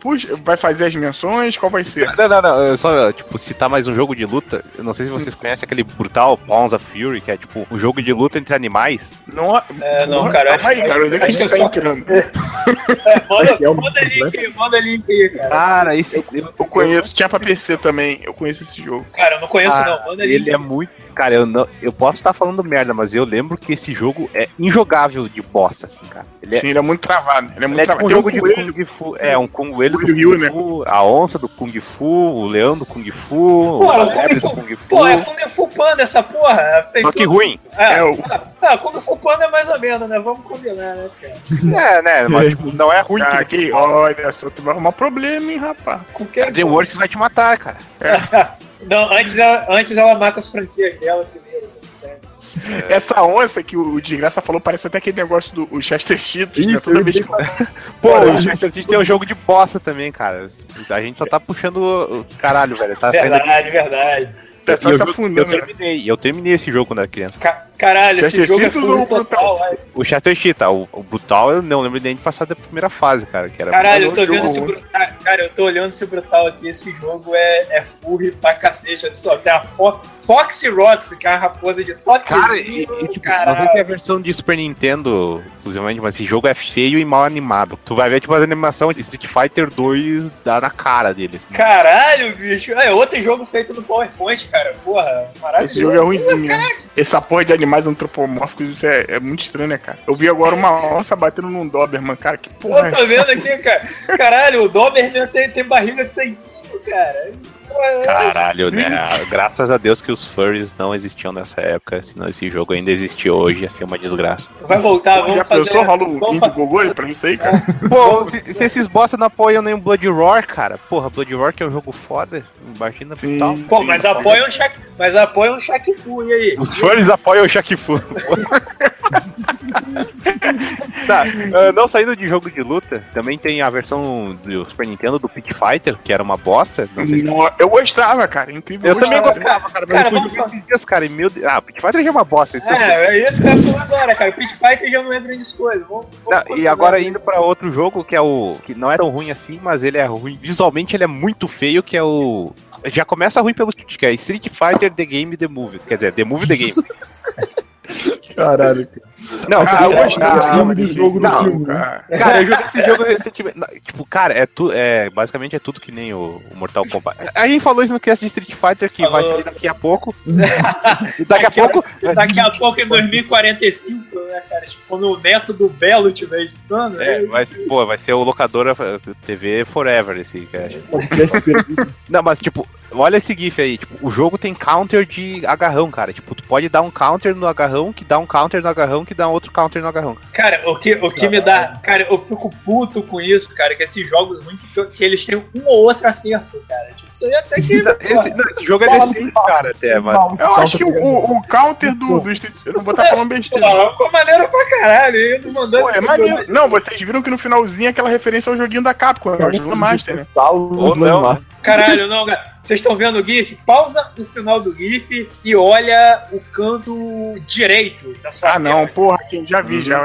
Puxa, vai fazer as menções? Qual vai ser? Não, não, não. Só, tipo, citar mais um jogo de luta. Eu não sei se vocês conhecem aquele brutal Pawns of Fury, que é tipo um jogo de luta entre animais. Não, é, não, cara. Calma aí, cara. Onde é que a gente tá entrando? É, manda, manda link, manda link aí, cara. Cara, esse. Eu, eu conheço, tinha pra PC também. Eu conheço esse jogo. Cara, eu não conheço, ah, não. Manda link. Ele é muito Cara, eu, não, eu posso estar falando merda, mas eu lembro que esse jogo é injogável de bosta, assim, cara. Ele é, Sim, ele é muito travado. Ele é muito ele é tipo um jogo um de Kung Fu. É, um coelho do Kung né? Fu, a onça do Kung Fu, o leão do Kung Fu, pô, o Kung Fu. Kung Fu. Pô, é Kung Fu Panda essa porra. Só que ruim. É, é o... ah, Kung Fu Panda é mais ou menos, né? Vamos combinar, né, cara? É, né? (laughs) Mas tipo, não é ruim. Cara, que, olha só, tu vai arrumar problema, hein, rapaz. Com quem? A DreamWorks vai te matar, cara. É. (laughs) não, antes ela, antes ela mata as franquias dela primeiro. É. Essa onça que o Desgraça falou parece até aquele negócio do Chester Cheetos, né? Toda vez que... (laughs) Pô, o Chester Cheetos tem um jogo de bosta também, cara. A gente só tá puxando. Caralho, velho. Tá verdade, saindo... verdade. Tá só se afundando. Eu né? terminei, eu terminei esse jogo quando era criança. Ca caralho, esse jogo é full total, O Chester Cheetah, o, o Brutal, eu não lembro nem de passar da primeira fase, cara. Que era caralho, eu tô vendo esse Brutal. Cara, eu tô olhando esse Brutal aqui. Esse jogo é, é furry pra cacete. Olha só, tem a Fo Fox Rocks, que é a raposa de toque. Cara, e, e tipo, não sei se é a versão de Super Nintendo, exclusivamente, mas esse jogo é feio e mal animado. Tu vai ver, tipo, as animações de Street Fighter 2 dá na cara deles. Assim. Caralho, bicho. É outro jogo feito no PowerPoint, cara. Porra, maravilhoso. Esse jogo é ruimzinho. Essa porra de animais antropomórficos, isso é, é, muito estranho, né, cara? Eu vi agora uma onça batendo num Doberman, cara. Que porra. Eu tô vendo aqui, cara. Caralho, o Doberman tem, tem barriga de tanquinho, cara. Caralho, né? Graças a Deus que os furries não existiam nessa época, senão esse jogo ainda existe hoje, ia ser uma desgraça. Vai voltar, vamos Já fazer... pensou, rola um Indiegogo pra isso aí, cara? (laughs) Pô, se, se, esses bosta não apoiam nem o Blood Roar, cara, porra, Blood Roar que é um jogo foda, imagina Sim. Brutal. Pô, mas apoiam o Shaq, mas apoiam o Shaq Fu, e aí? Os furries apoiam o Shaq Fu. (laughs) tá, uh, não saindo de jogo de luta, também tem a versão do Super Nintendo do Pit Fighter, que era uma bosta. Não sei se... Eu gostava, cara. Incrível. Eu, eu também gostava, cara. Mas cara, eu fui esses dias, cara. E meu Deus. Ah, o Pit Fighter já é uma bosta. Isso é, é isso que eu falar agora, cara. O Pit Fighter já não é grande coisa. Vamos, vamos não, e agora indo pra outro jogo que é o. que não é tão ruim assim, mas ele é ruim. Visualmente ele é muito feio, que é o. Já começa ruim pelo que é Street Fighter The Game The Movie. Quer dizer, The Movie The Game. (laughs) Caralho, cara. Não, ah, eu gostei do filme do jogo do filme. Cara. cara, eu joguei esse jogo recentemente. Tipo, cara, é, tu, é basicamente é tudo que nem o, o Mortal Kombat. A gente falou isso no cast de Street Fighter que Falou. vai sair daqui a pouco. (laughs) daqui a pouco. Daqui a pouco, em 2045, né, cara? Tipo, quando o neto do Belo estiver editando. É, vai, pô, vai ser o locadora TV Forever esse cast. (laughs) Não, mas tipo, olha esse GIF aí. Tipo, o jogo tem counter de agarrão, cara. Tipo, tu pode dar um counter no agarrão, que dá um counter no agarrão, que dá outro counter no agarrão. Cara, o que, o que me dá. Cara, eu fico puto com isso, cara, que esses jogos muito. que, eles têm um ou outro acerto, cara. Tipo, isso aí até que. Esse, esse, não, esse jogo é decente, cara, até, mano. Eu acho que o, o counter do, do Street. Eu não vou estar é, falando besteira. Pô, ficou maneiro pra caralho, eu tô mandando pô, é maneiro. Não, vocês viram que no finalzinho aquela referência ao joguinho da Capcom, é o Slam Master, né? Ou não. Caralho, não, cara. Vocês estão vendo o GIF? Pausa o final do GIF e olha o canto direito da sua Ah, não, porra, quem já vi já.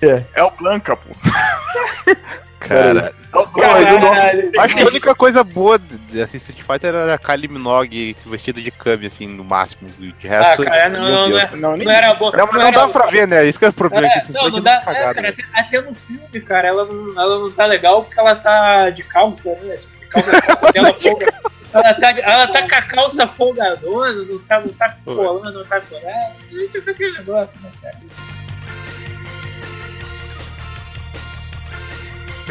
É. é o Blanca, pô. (laughs) Cara. Caralho. Acho que a única coisa boa desse Street Fighter era a Kylie Minogue vestida de Kami, assim, no máximo. De resto. Ah, cara, não, não, não, é- não, não, era boa. Não, mas não, dá pra ver, né? Isso que é o problema. É, não, não dá. É, cara, até, até, no filme, cara, ela não, ela não tá legal porque ela tá de calça, né? Tipo, de calça, calça (laughs) dela folga. Ela tá, ela tá com a calça folgadona, não tá, não tá colando, não tá colando. Gente, aquele negócio, né, cara?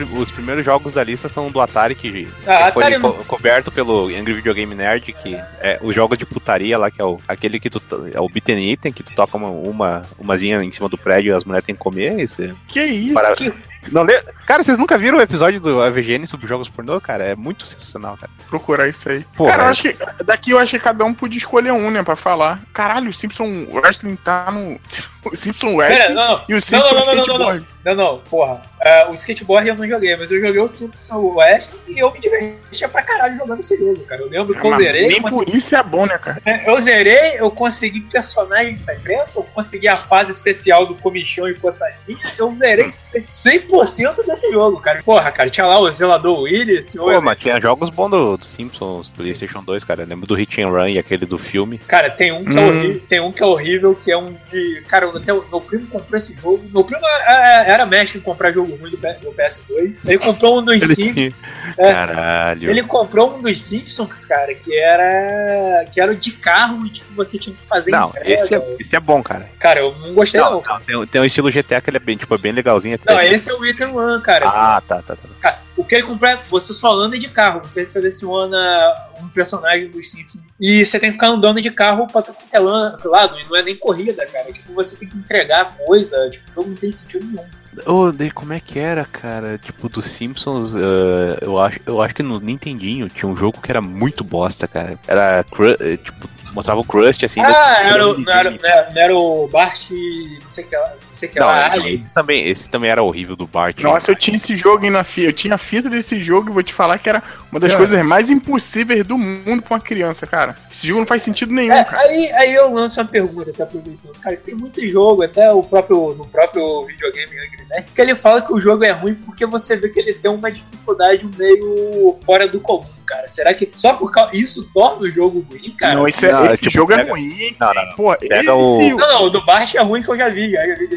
os primeiros jogos da lista são do Atari, que, ah, foi Atari co não... coberto pelo Angry Video Game Nerd, que é o jogo de putaria lá, que é o, aquele que tu. É o beaten item, que tu toca uma, uma umazinha em cima do prédio e as mulheres têm que comer. Isso, é que isso? Para... Que... Não, cara, vocês nunca viram o episódio do AVGN sobre jogos pornô, cara? É muito sensacional, cara. Procurar isso aí. Pô, cara, eu acho que daqui eu acho que cada um podia escolher um, né, pra falar. Caralho, o Simpson Wrestling tá no. (laughs) Simpson West Pera, não, e o Simpson não, não, não, Não, não, não, porra. Uh, o Skateboard eu não joguei, mas eu joguei o Simpson West e eu me divertia pra caralho jogando esse jogo, cara. Eu lembro que eu zerei. Nem consegui... por isso é bom, né, cara? É, eu zerei, eu consegui personagem secreto, eu consegui a fase especial do comichão e coçadinha, eu zerei 100% desse jogo, cara. Porra, cara, tinha lá o zelador Willis. Pô, mas tinha jogos bons do, do Simpsons, do PlayStation 2, cara. Eu lembro do Hit and Run e aquele do filme. Cara, tem um que, é hum. é, horrível, tem um que é horrível, que é um de. Cara, até o meu primo comprou esse jogo. Meu primo é, é, era mestre em comprar jogo ruim do, do PS2. Ele comprou um dos Simpsons. É, Caralho. Ele comprou um dos Simpsons, cara, que era. que era de carro e tipo, você tinha que fazer Não, entrega, esse, é, esse é bom, cara. Cara, eu não gostei, não. não cara. Tem, tem um estilo GTA que ele é bem, tipo, bem legalzinho. Até não, esse é o Ethan One, cara. Ah, tá, tá, tá. Cara, o que ele comprou é você só anda de carro. Você seleciona um personagem dos Simpsons e você tem que ficar andando de carro pra todo é lado. E não é nem corrida, cara. Tipo, você tem que entregar coisa. Tipo, o jogo não tem sentido nenhum. Oh, daí como é que era, cara? Tipo, dos Simpsons, uh, eu, acho, eu acho que no Nintendinho tinha um jogo que era muito bosta, cara. Era, eh, tipo, mostrava o Crust assim. Ah, era era, não era o Bart. Não sei o que lá. Não sei que lá. Não, esse, também, esse também era horrível do Bart. Nossa, eu tinha esse jogo na fita. Eu tinha a fita desse jogo e vou te falar que era uma das é. coisas mais impossíveis do mundo pra uma criança, cara. Esse jogo não faz sentido nenhum, é, cara. Aí, aí eu lanço uma pergunta, tá aproveitando. Cara, tem muito jogo, até o próprio, no próprio videogame né, que ele fala que o jogo é ruim porque você vê que ele tem uma dificuldade meio fora do comum cara. Será que só por causa. Isso torna o jogo ruim, cara? Não, esse, é, não, esse tipo, jogo é pega... é ruim. Não, não, não. Pô, pega esse... o... não, não, o do Bart é ruim que eu já vi. Já, já vi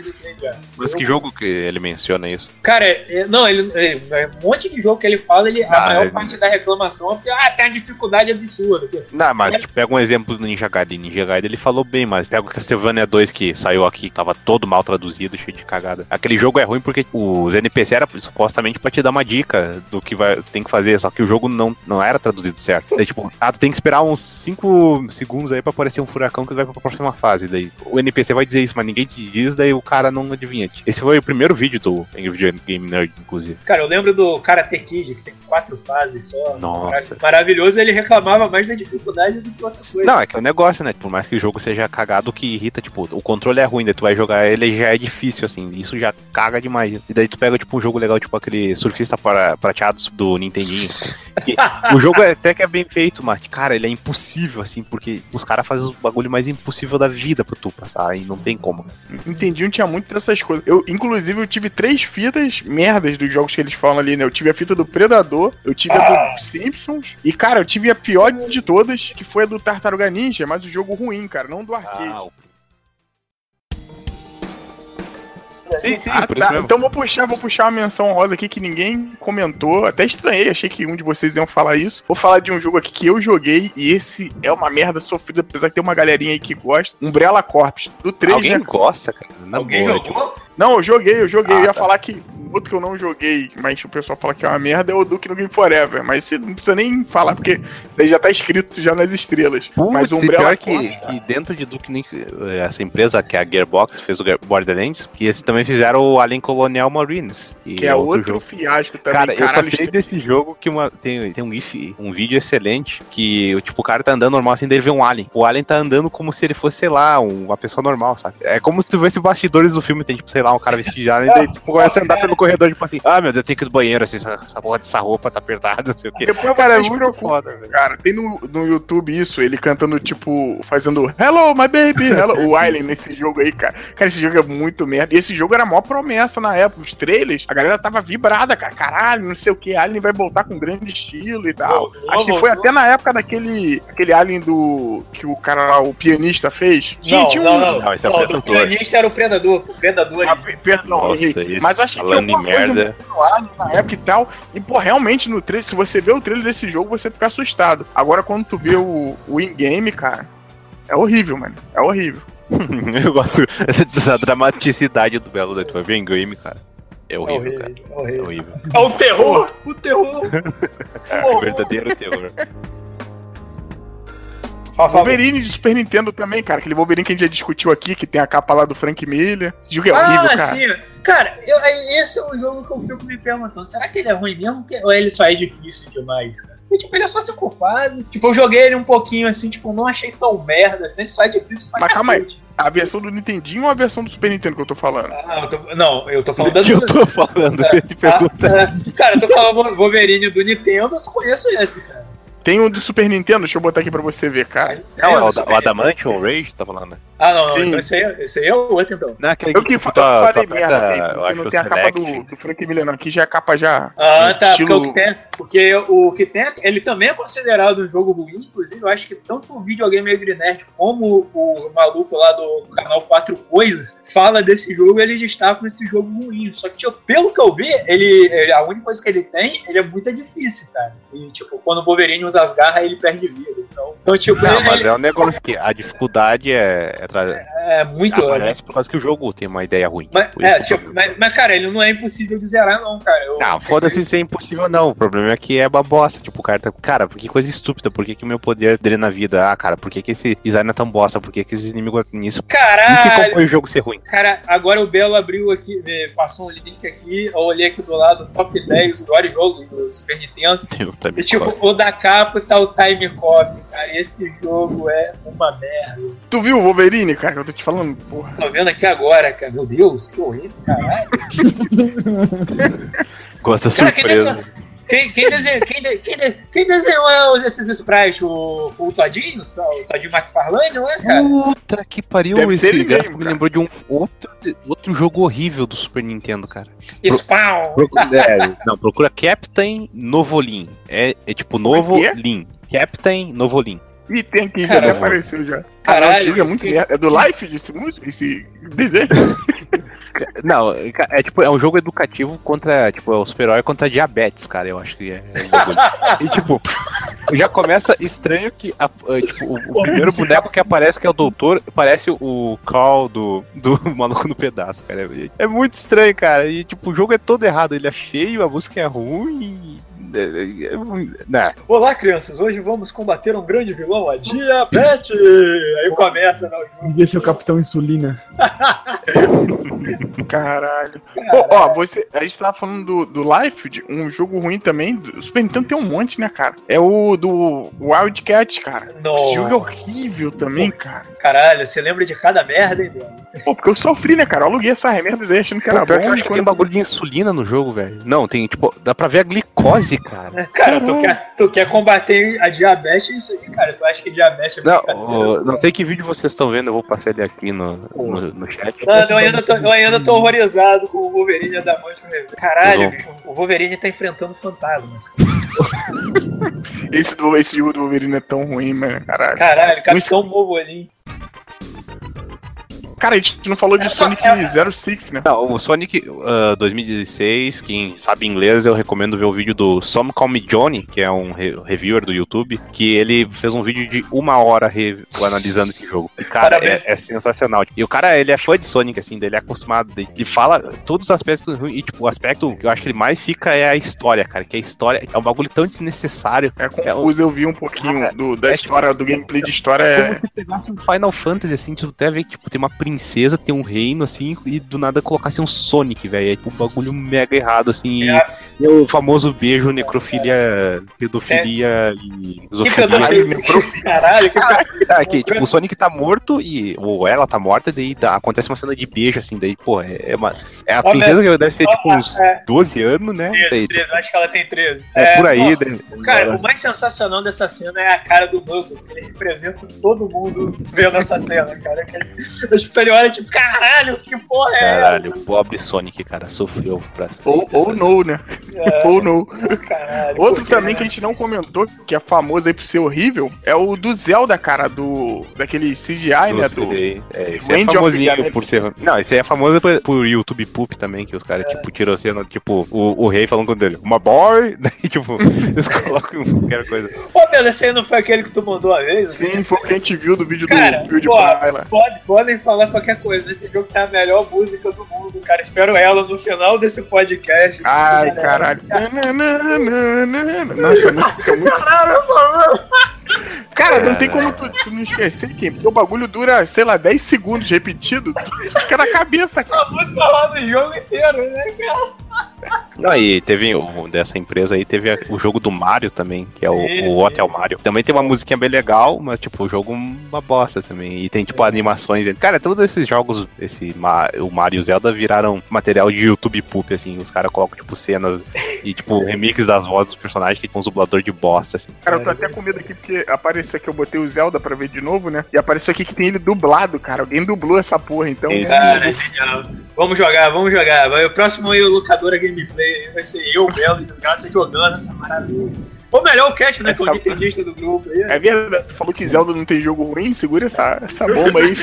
já. Mas que jogo que ele menciona isso? Cara, é, não, ele, ele, é, um monte de jogo que ele fala, ele, ah, a maior é... parte da reclamação é porque ah, tem uma dificuldade absurda. Não, mas tipo, pega um exemplo do Ninja Gaiden. Ninja Gaiden ele falou bem, mas pega o Castlevania 2 que saiu aqui, que tava todo mal traduzido, cheio de cagada. Aquele jogo é ruim porque os NPC era supostamente pra te dar uma dica do que vai, tem que fazer, só que o jogo não, não era traduzido certo. Daí, tipo, ah, tu tem que esperar uns 5 segundos aí pra aparecer um furacão que vai pra próxima fase. Daí o NPC vai dizer isso, mas ninguém te diz, daí o cara não adivinha. Esse foi o primeiro vídeo do Angry Game Nerd, inclusive. Cara, eu lembro do Karate Kid, que tem quatro fases só. Nossa. Maravilhoso, ele reclamava mais da dificuldade do que outra coisa. Não, é que é o um negócio, né? Por mais que o jogo seja cagado, que irrita, tipo, o controle é ruim, daí tu vai jogar ele já é difícil, assim. Isso já caga demais. E daí tu pega, tipo, um jogo legal, tipo aquele surfista para, prateado do Nintendinho. (laughs) o jogo é, até que é bem feito, mas, cara, ele é impossível, assim, porque os caras fazem os bagulho mais impossível da vida pra tu passar e não tem como. Entendi, não tinha muito dessas coisas. Eu, inclusive, eu tive três fitas merdas dos jogos que eles falam ali, né? Eu tive a fita do Predador, eu tive ah. a do Simpsons, e, cara, eu tive a pior de todas, que foi a do Tartaruga Ninja, mas o jogo ruim, cara, não do arcade. Ah, Sim, sim, ah, tá. Então vou puxar, vou puxar uma menção rosa aqui que ninguém comentou. Até estranhei, achei que um de vocês iam falar isso. Vou falar de um jogo aqui que eu joguei e esse é uma merda sofrida, apesar de ter uma galerinha aí que gosta. Umbrella Corps, do 3, Alguém né? gosta, cara. Na Alguém boa, jogou? Tipo... Não, eu joguei, eu joguei. Ah, eu ia tá. falar que outro que eu não joguei, mas o pessoal fala que é uma merda, é o Duke no Game Forever. Mas você não precisa nem falar, porque isso aí já tá escrito já nas estrelas. Putz, mas o Umbrella que, que dentro de Duke, essa empresa que é a Gearbox fez o Borderlands, que eles também fizeram o Alien Colonial Marines. Que, é, é outro, outro fiasco também. Cara, Caralho, eu só sei desse jogo que uma, tem, tem um GIF, um vídeo excelente, que tipo, o cara tá andando normal assim, daí vê um Alien. O Alien tá andando como se ele fosse, sei lá, uma pessoa normal, sabe? É como se tu visse bastidores do filme, tem tipo, sei lá, um cara vestido de Alien, e daí tipo, começa a andar pelo corredor, tipo assim, ah, meu Deus, eu tenho que ir no banheiro, assim, essa, essa porra dessa roupa tá apertada, não sei o quê. Depois, cara, é muito foda, velho. Cara, tem no, no YouTube isso, ele cantando, tipo, fazendo Hello, my baby, (laughs) hello, o Alien nesse jogo aí, cara. Cara, esse jogo é muito merda. E esse jogo era a maior promessa na época. Os trailers, a galera tava vibrada, cara. Caralho, não sei o que, Alien vai voltar com grande estilo e tal. Oh, Acho que foi até na época daquele aquele Alien do. que o cara lá, o pianista fez. Não, tinha um... não, não, não, esse é o pianista era o Predador. O Predador. Ah, perdão, Nossa, mas acho que falando em merda. na época e tal. E, pô, realmente no trailer, se você vê o trailer desse jogo, você fica assustado. Agora, quando tu vê o, o in-game, cara, é horrível, mano. É horrível. (laughs) Eu gosto da dramaticidade do Belo da tua in-game, cara. É horrível, é horrível, cara. É horrível. É horrível. É o terror! (laughs) O terror! (laughs) é, verdadeiro terror. Wolverine de Super Nintendo também, cara. Aquele Wolverine que a gente já discutiu aqui, que tem a capa lá do Frank Miller. Esse jogo é horrível, ah, cara. Sim. Cara, eu, esse é o jogo que eu fico me perguntando. Será que ele é ruim mesmo ou ele só é difícil demais, cara? E, tipo, ele é só cinco fases. Tipo, eu joguei ele um pouquinho assim, tipo, não achei tão merda assim, ele só é difícil pra Mas calma aí. A versão do Nintendinho ou a versão do Super Nintendo que eu tô falando? Ah, eu tô, não, eu tô falando (laughs) da do... eu tô falando, é, te pergunta. É, cara, eu tô falando Wolverine do Nintendo, eu só conheço esse, cara. Tem um do Super Nintendo, deixa eu botar aqui pra você ver, cara. É, o, o Adamantium, o Rage, tá falando? Ah, não, Sim. então esse aí, é, esse aí é o outro, então. Não, aquele eu que, que tua, falei merda, eu não tem a capa do, do Frank Miller, não. Aqui já é a capa já. Ah, tá, estilo... porque o que tem, porque o que tem, ele também é considerado um jogo ruim, inclusive eu acho que tanto o videogame Angry Nerd como o maluco lá do canal Quatro Coisas fala desse jogo, eles destacam esse jogo ruim. Só que, tipo, pelo que eu vi, ele, a única coisa que ele tem, ele é muito difícil, cara. E, tipo, quando o Wolverine usa as garras, ele perde vida. Então, então tipo, não, ele, mas é um negócio que a dificuldade é, é, trazer. é muito. Aparece né? por causa que o jogo tem uma ideia ruim. Mas, tipo, é, tipo, mas, mas, cara, ele não é impossível de zerar, não, cara. Eu, não, foda-se se é impossível, não. O problema é que é uma bosta. Tipo, o cara tá. Cara, que coisa estúpida. Por que, que o meu poder dele na vida? Ah, cara, por que, que esse design é tão bosta? Por que, que esses inimigos nisso? Caralho! E se compõe o jogo ser ruim? Cara, agora o Belo abriu aqui, passou um link aqui, eu olhei aqui do lado, top 10 melhores jogos do Super Nintendo. (laughs) E, tipo, o da capa tá o Time Cop, cara. E esse jogo é uma merda. Tu viu o Wolverine, cara? Eu tô te falando, porra. Tô vendo aqui agora, cara. Meu Deus, que horrível, caralho. (laughs) Gosta surpresa. Quem, quem, desenhou, quem, quem, quem desenhou esses sprites? O, o Todinho? O Todinho McFarlane, não é, cara? Puta que pariu, Deve esse gráfico me lembrou de um outro, outro jogo horrível do Super Nintendo, cara. Spawn! Pro, é, não, procura Captain Novolin. É, é tipo é é? Lin. Captain Novolin. E tem aqui, já me apareceu já. Caralho, é muito É do Life desse, esse desenho? (laughs) Não, é tipo, é um jogo educativo contra, tipo, é o super-herói contra diabetes, cara, eu acho que é. é e tipo, já começa estranho que a, tipo, o, o primeiro boneco que aparece, que é o doutor, parece o Carl do, do (laughs) Maluco no Pedaço, cara. É, é muito estranho, cara. E tipo, o jogo é todo errado, ele é feio, a música é ruim. Né? Olá, crianças. Hoje vamos combater um grande vilão, a diabetes. Aí começa, né? Vamos ver se é o Capitão Insulina. (laughs) Caralho. Ó, ó, você, a gente tava falando do, do Life, um jogo ruim também. O Super Nintendo tem um monte, né, cara? É o do Wildcat, cara. Nossa. Esse jogo é horrível também, cara. Caralho, você lembra de cada merda, hein, velho? Pô, porque eu sofri, né, cara? Eu aluguei essa merda aí achando que era Pô, bom. Eu acho que tem bagulho de insulina no jogo, velho. Não, tem, tipo, dá pra ver a glicose, cara. Cara, tu quer, tu quer combater a diabetes, isso aí, cara. Tu acha que diabetes é Não, o, não sei que vídeo vocês estão vendo, eu vou passar ele aqui no, no, no chat. Não, eu, ainda tô, eu ainda tô horrorizado com o Wolverine Adamante Caralho, bicho, o Wolverine tá enfrentando fantasmas. (laughs) esse, do, esse jogo do Wolverine é tão ruim, mano, caralho. Caralho, Capitão Wolverine. Cara, a gente não falou de é Sonic é... 06, né? Não, o Sonic uh, 2016, quem sabe inglês, eu recomendo ver o vídeo do Some Call Me Johnny, que é um re reviewer do YouTube, que ele fez um vídeo de uma hora analisando esse jogo. E, cara, é, é, sensacional. E o cara, ele é fã de Sonic, assim, ele é acostumado, ele fala todos os aspectos e, tipo, o aspecto que eu acho que ele mais fica é a história, cara, que a história é um bagulho tão desnecessário. É confuso, é, eu vi um pouquinho cara, do, da é, história, tipo, do gameplay de história. É como se pegasse um Final Fantasy, assim, tu até vê que, tipo, tem uma princesa, tem um reino, assim, e do nada colocasse um Sonic, velho. É tipo um bagulho mega errado, assim. É. E, o famoso beijo, necrofilia, pedofilia é. e zoofilia. Caralho, é, que, tipo, o Sonic tá morto e. Ou ela tá morta, daí tá, acontece uma cena de beijo, assim, daí, pô, é, é uma. É a princesa que deve ser, tipo, uns é. 12 anos, né? 13, daí, 13, acho que ela tem 13. É, por aí. Nossa, daí, cara, ela... o mais sensacional dessa cena é a cara do Knuckles, que ele representa todo mundo vendo essa cena, cara. Que ele, (laughs) ele olha, tipo, caralho, que porra é Caralho, pobre Sonic, cara, sofreu pra Ou, ou não, né? É, ou não. Caralho, Outro também é. que a gente não comentou, que é famoso aí por ser horrível, é o do Zelda, cara, do. daquele CGI, né? Do, é, esse é famosinho por ser. Não, esse aí é famoso por, por YouTube Poop também, que os caras, é. tipo, tiram cena, tipo, o, o rei falando com ele, uma boy, (laughs) daí, tipo, eles (laughs) colocam qualquer coisa. Ô, meu, esse aí não foi aquele que tu mandou a vez? Sim, foi o que a gente viu do vídeo cara, do lá. Pode, podem falar qualquer coisa, esse jogo tá a melhor música do mundo, cara. Espero ela no final desse podcast. Ai, caralho. Nossa, a música é muito. Caralho, essa Cara, não tem como tu, tu não esquecer, Kim, porque o bagulho dura, sei lá, 10 segundos repetido. Fica na cabeça, cara. A música lá do jogo inteiro, né, cara? Não, e teve o, dessa empresa aí, teve o jogo do Mario também, que é sim, o, o Hotel Mario. Também tem uma musiquinha bem legal, mas tipo, o jogo uma bosta também. E tem tipo animações. Cara, todos esses jogos, esse o Mario e o Zelda viraram material de YouTube poop, assim. Os caras colocam tipo cenas (laughs) E, tipo, remix das vozes dos personagens que com os dublador de bosta, assim. Cara, eu tô até com medo aqui porque apareceu aqui, eu botei o Zelda pra ver de novo, né? E apareceu aqui que tem ele dublado, cara. Alguém dublou essa porra, então. Cara, é genial. Vamos jogar, vamos jogar. Vai, o próximo aí, o locadora gameplay, vai ser eu, Belo, desgraça, jogando essa maravilha. Ou melhor, o cast, né? Essa... Que é o nintendista do grupo aí. É verdade. Tu falou que Zelda não tem jogo ruim? Segura essa, essa bomba aí.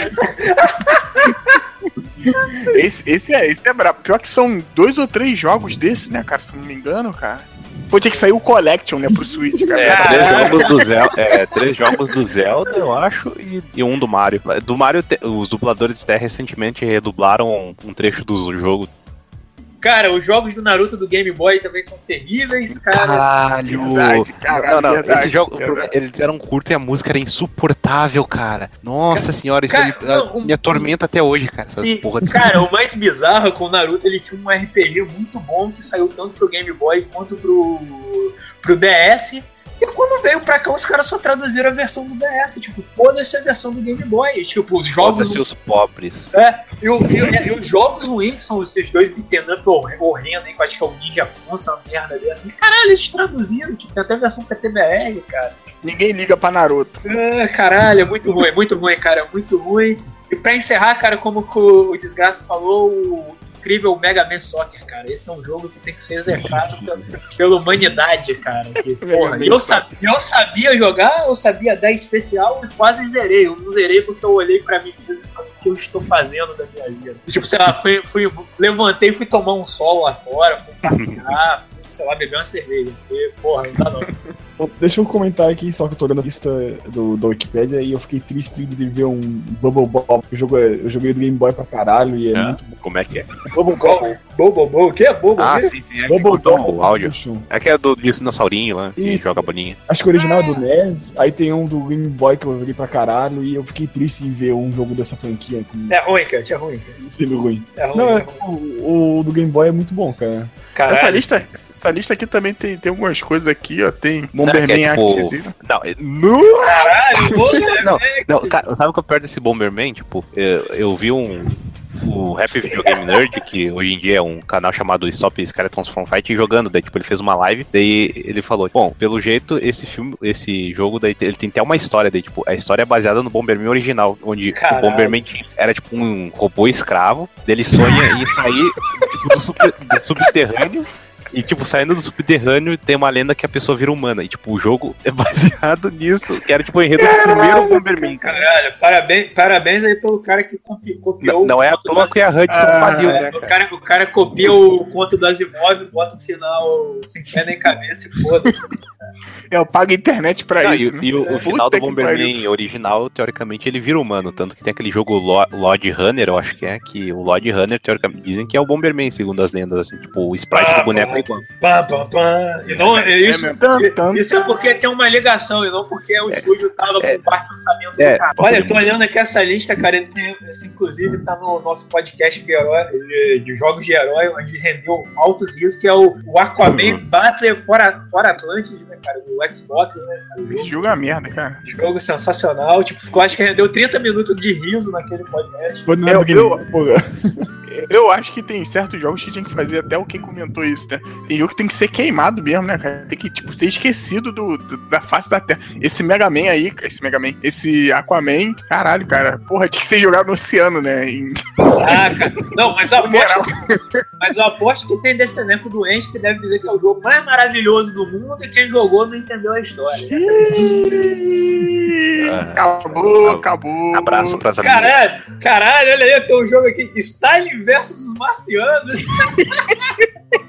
(laughs) esse, esse, é, esse é brabo. Pior que são dois ou três jogos desses, né, cara? Se não me engano, cara. Pô, tinha que sair o Collection, né, pro Switch, cara. É, três jogos do Zelda, é, três jogos do Zelda, eu acho, e, e um do Mario. Do Mario, os dubladores até recentemente redublaram um trecho do jogo Cara, os jogos do Naruto do Game Boy também são terríveis, cara. Caralho! Verdade, caralho, não, não, verdade, esse jogo, eles eram curto e a música era insuportável, cara. Nossa senhora, isso cara, não, me atormenta até hoje, cara. Sim, cara, o mais bizarro é que o Naruto ele tinha um RPG muito bom que saiu tanto pro Game Boy quanto pro, pro DS e quando veio pra cá, os caras só traduziram a versão do DS. Tipo, foda-se a versão do Game Boy. Tipo, os jogos. Foda-se os pobres. É, e, e, e, os jogos ruins são esses dois beat'em up horrendo, hein? Que eu acho que é o Ninja Ponça, uma merda dessa. Caralho, eles traduziram. Tipo, tem até a versão PTBR, cara. Ninguém liga pra Naruto. É, caralho, é muito ruim, muito ruim, cara. É muito ruim. E pra encerrar, cara, como o Desgraça falou, o incrível Mega Man Soccer, cara. Esse é um jogo que tem que ser execrado pela, pela humanidade, cara. Que, (laughs) porra, eu, sabia, eu sabia jogar, eu sabia dar especial e quase zerei. Eu não zerei porque eu olhei pra mim e o que eu estou fazendo da minha vida? Tipo, sei lá, fui, fui, levantei, fui tomar um sol lá fora, fui passear, sei lá, beber uma cerveja. Porque, porra, não dá não. (laughs) Deixa eu comentar aqui, só que eu tô olhando a lista do, do Wikipedia e eu fiquei triste de ver um Bubble Bob. Eu joguei, eu joguei do Game Boy pra caralho e é, é muito bom. Como é que é? Bubble Bob. Bubble Bob. O que é Bubble Ah, sim, sim. É Bubble Bob. O áudio. É que é do dinossaurinho lá, que joga bolinha. Acho que o original é do NES. Aí tem um do Game Boy que eu joguei pra caralho e eu fiquei triste em ver um jogo dessa franquia aqui. É ruim, cara. É ruim. Sendo ruim. É ruim. Não, é, o, o do Game Boy é muito bom, cara. Caralho. Essa lista, essa lista aqui também tem, tem algumas coisas aqui, ó. Tem Bomberman é, tipo... Não, é... no... Caralho, (laughs) não, não, cara, sabe o que eu perto desse Bomberman? Tipo, eu, eu vi um, o Rap Video Game Nerd, que hoje em dia é um canal chamado Stop Skeletons from Fight, jogando. Daí, tipo, ele fez uma live, daí ele falou: Bom, pelo jeito, esse filme, esse jogo, daí ele tem até uma história. Daí, tipo, a história é baseada no Bomberman original, onde Caralho. o Bomberman era tipo um robô escravo, dele sonha em sair do, super, do subterrâneo e, tipo, saindo do subterrâneo, tem uma lenda que a pessoa vira humana. E, tipo, o jogo (laughs) é baseado nisso. Que era, tipo, o enredo do primeiro Bomberman. Caralho, parabéns, parabéns aí pelo cara que copiou. Não, não é a toa que a Hudson ah, faliu, né? O cara, o cara copia o conto das imóveis, bota o final sem pé nem cabeça e foda Eu pago internet pra não, isso. E, né? e o, o final do Bomberman original, teoricamente, ele vira humano. Tanto que tem aquele jogo Lord Runner, eu acho que é, que o Lord Runner, teoricamente, dizem que é o Bomberman, segundo as lendas, assim, tipo, o sprite ah, do boneco é. Pá, pá, pá. E não, é isso, é, isso é porque tem uma ligação, e não porque o estúdio tava com parte do orçamento do cara. Olha, eu tô olhando aqui essa lista, cara, ele tem, esse, inclusive tá no nosso podcast de, herói, de, de jogos de herói, onde rendeu altos risos, que é o, o Aquaman uhum. Battle fora, fora Atlantis, né, cara, do Xbox, né? Cara, Esse jogo é merda, cara. Jogo sensacional, tipo, eu acho que rendeu 30 minutos de riso naquele podcast. Eu, (laughs) eu acho que tem certos jogos que tinha que fazer até o quem comentou isso, né? Tem jogo que tem que ser queimado mesmo, né, cara? Tem que, tipo, ser esquecido do, do da face da Terra. Esse Mega Man aí, esse Mega Man, esse Aquaman, caralho, cara, porra, tinha que ser jogado no oceano, né? Em... Ah, cara. Não, mas eu aposto, mas eu aposto que tem desse elenco doente que deve dizer que é o jogo mais maravilhoso do mundo e quem jogou não entendeu a história. acabou, acabou. Abraço pra essa Caralho, caralho, olha aí, tem um jogo aqui. Style versus os marcianos. (laughs)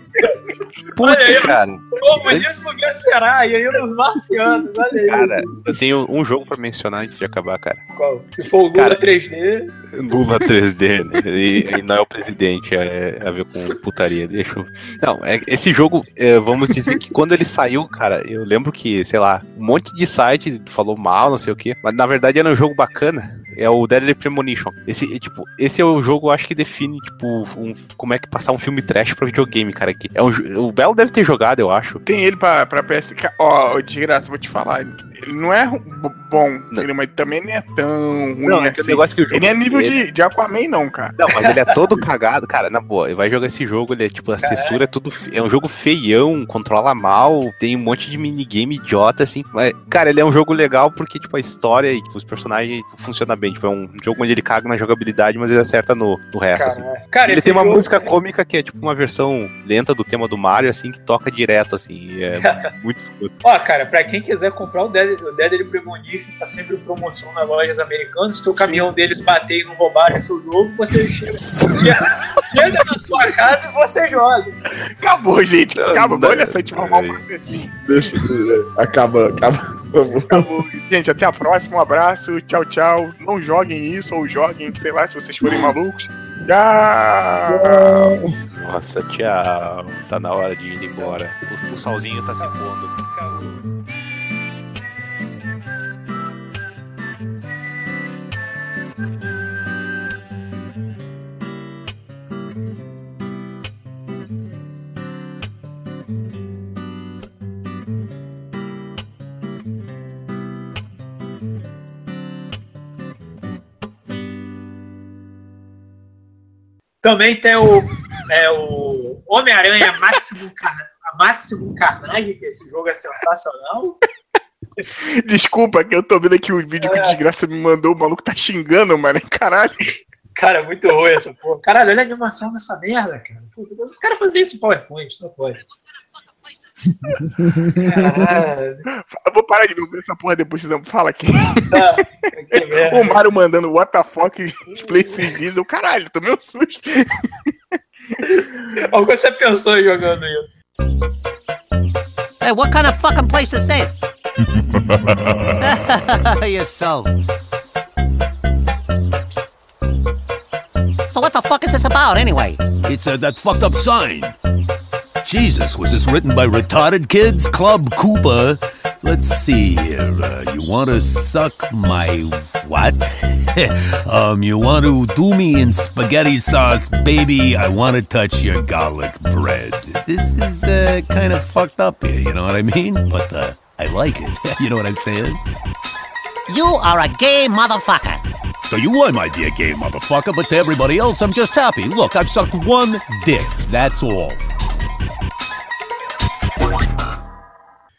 Putz, aí, cara. O comunismo vencerá, e aí os marcianos, olha aí. Cara, eu tenho um jogo pra mencionar antes de acabar, cara. Qual? Se for o Lula cara, 3D. Lula 3D, né? E, e, não é o presidente, é, é a ver com putaria. Deixa eu... Não, é, esse jogo, é, vamos dizer que quando ele saiu, cara, eu lembro que, sei lá, um monte de site falou mal, não sei o quê, mas na verdade era um jogo bacana é o Deadly Premonition. Esse, tipo, esse é o jogo, acho que define, tipo, um, como é que passar um filme trash pra videogame, cara. Que é um, o Belo deve ter jogado, eu acho. Tem ele pra, pra PS. Ó, oh, de graça, vou te falar. Ele não é bom, ele, mas também não é tão ruim não, é assim. negócio que o jogo ele é nível ele... de, de Aquaman, não, cara. Não, mas ele é todo cagado, cara, na boa. Ele vai jogar esse jogo, ele é tipo, a textura é tudo. É um jogo feião, controla mal, tem um monte de minigame idiota, assim. Mas, cara, ele é um jogo legal porque, tipo, a história e tipo, os personagens funcionam bem. Tipo, é um jogo onde ele caga na jogabilidade, mas ele acerta no, no resto, cara, assim. É. Cara, ele tem uma jogo... música cômica que é tipo uma versão lenta do tema do Mario, assim, que toca direto, assim. É (laughs) muito escuto. Ó, cara, pra quem quiser comprar o Dead, o Dead Premonition, tá sempre em promoção nas lojas americanas. Se o caminhão deles bater e não roubarem seu jogo, você chega, chega na sua casa e você joga. Acabou, gente. Acabou. Olha só, tipo, um processinho. Deixa. Acaba, acaba. Acabou. Gente, até a próxima. Um abraço. Tchau, tchau. Não joguem isso ou joguem, sei lá, se vocês forem malucos. Tchau! Nossa, tchau. Tá na hora de ir embora. O, o solzinho tá se pondo. Também tem o, é, o Homem-Aranha Máximo, Máximo Carnage, que esse jogo é sensacional. Desculpa, que eu tô vendo aqui o vídeo é. que o Desgraça me mandou, o maluco tá xingando, mano, caralho. Cara, muito ruim essa porra. Caralho, olha a animação dessa merda, cara. Os caras faziam isso em PowerPoint, só pode. Eu vou parar de ver essa porra depois, vocês fala aqui. Tá, (laughs) o Mario mandando what the fuck Places Diesel. Caralho, tomei um susto. (laughs) Olha você pensou jogando isso. Hey, what kind of fucking place is this? (laughs) You're so. So what the fuck is this about anyway? It's uh, that fucked up sign. Jesus, was this written by retarded kids? Club Koopa. Let's see here. Uh, you want to suck my what? (laughs) um, you want to do me in spaghetti sauce, baby? I want to touch your garlic bread. This is uh, kind of fucked up here, you know what I mean? But uh, I like it. (laughs) you know what I'm saying? You are a gay motherfucker. To you, I might be a gay motherfucker, but to everybody else, I'm just happy. Look, I've sucked one dick. That's all.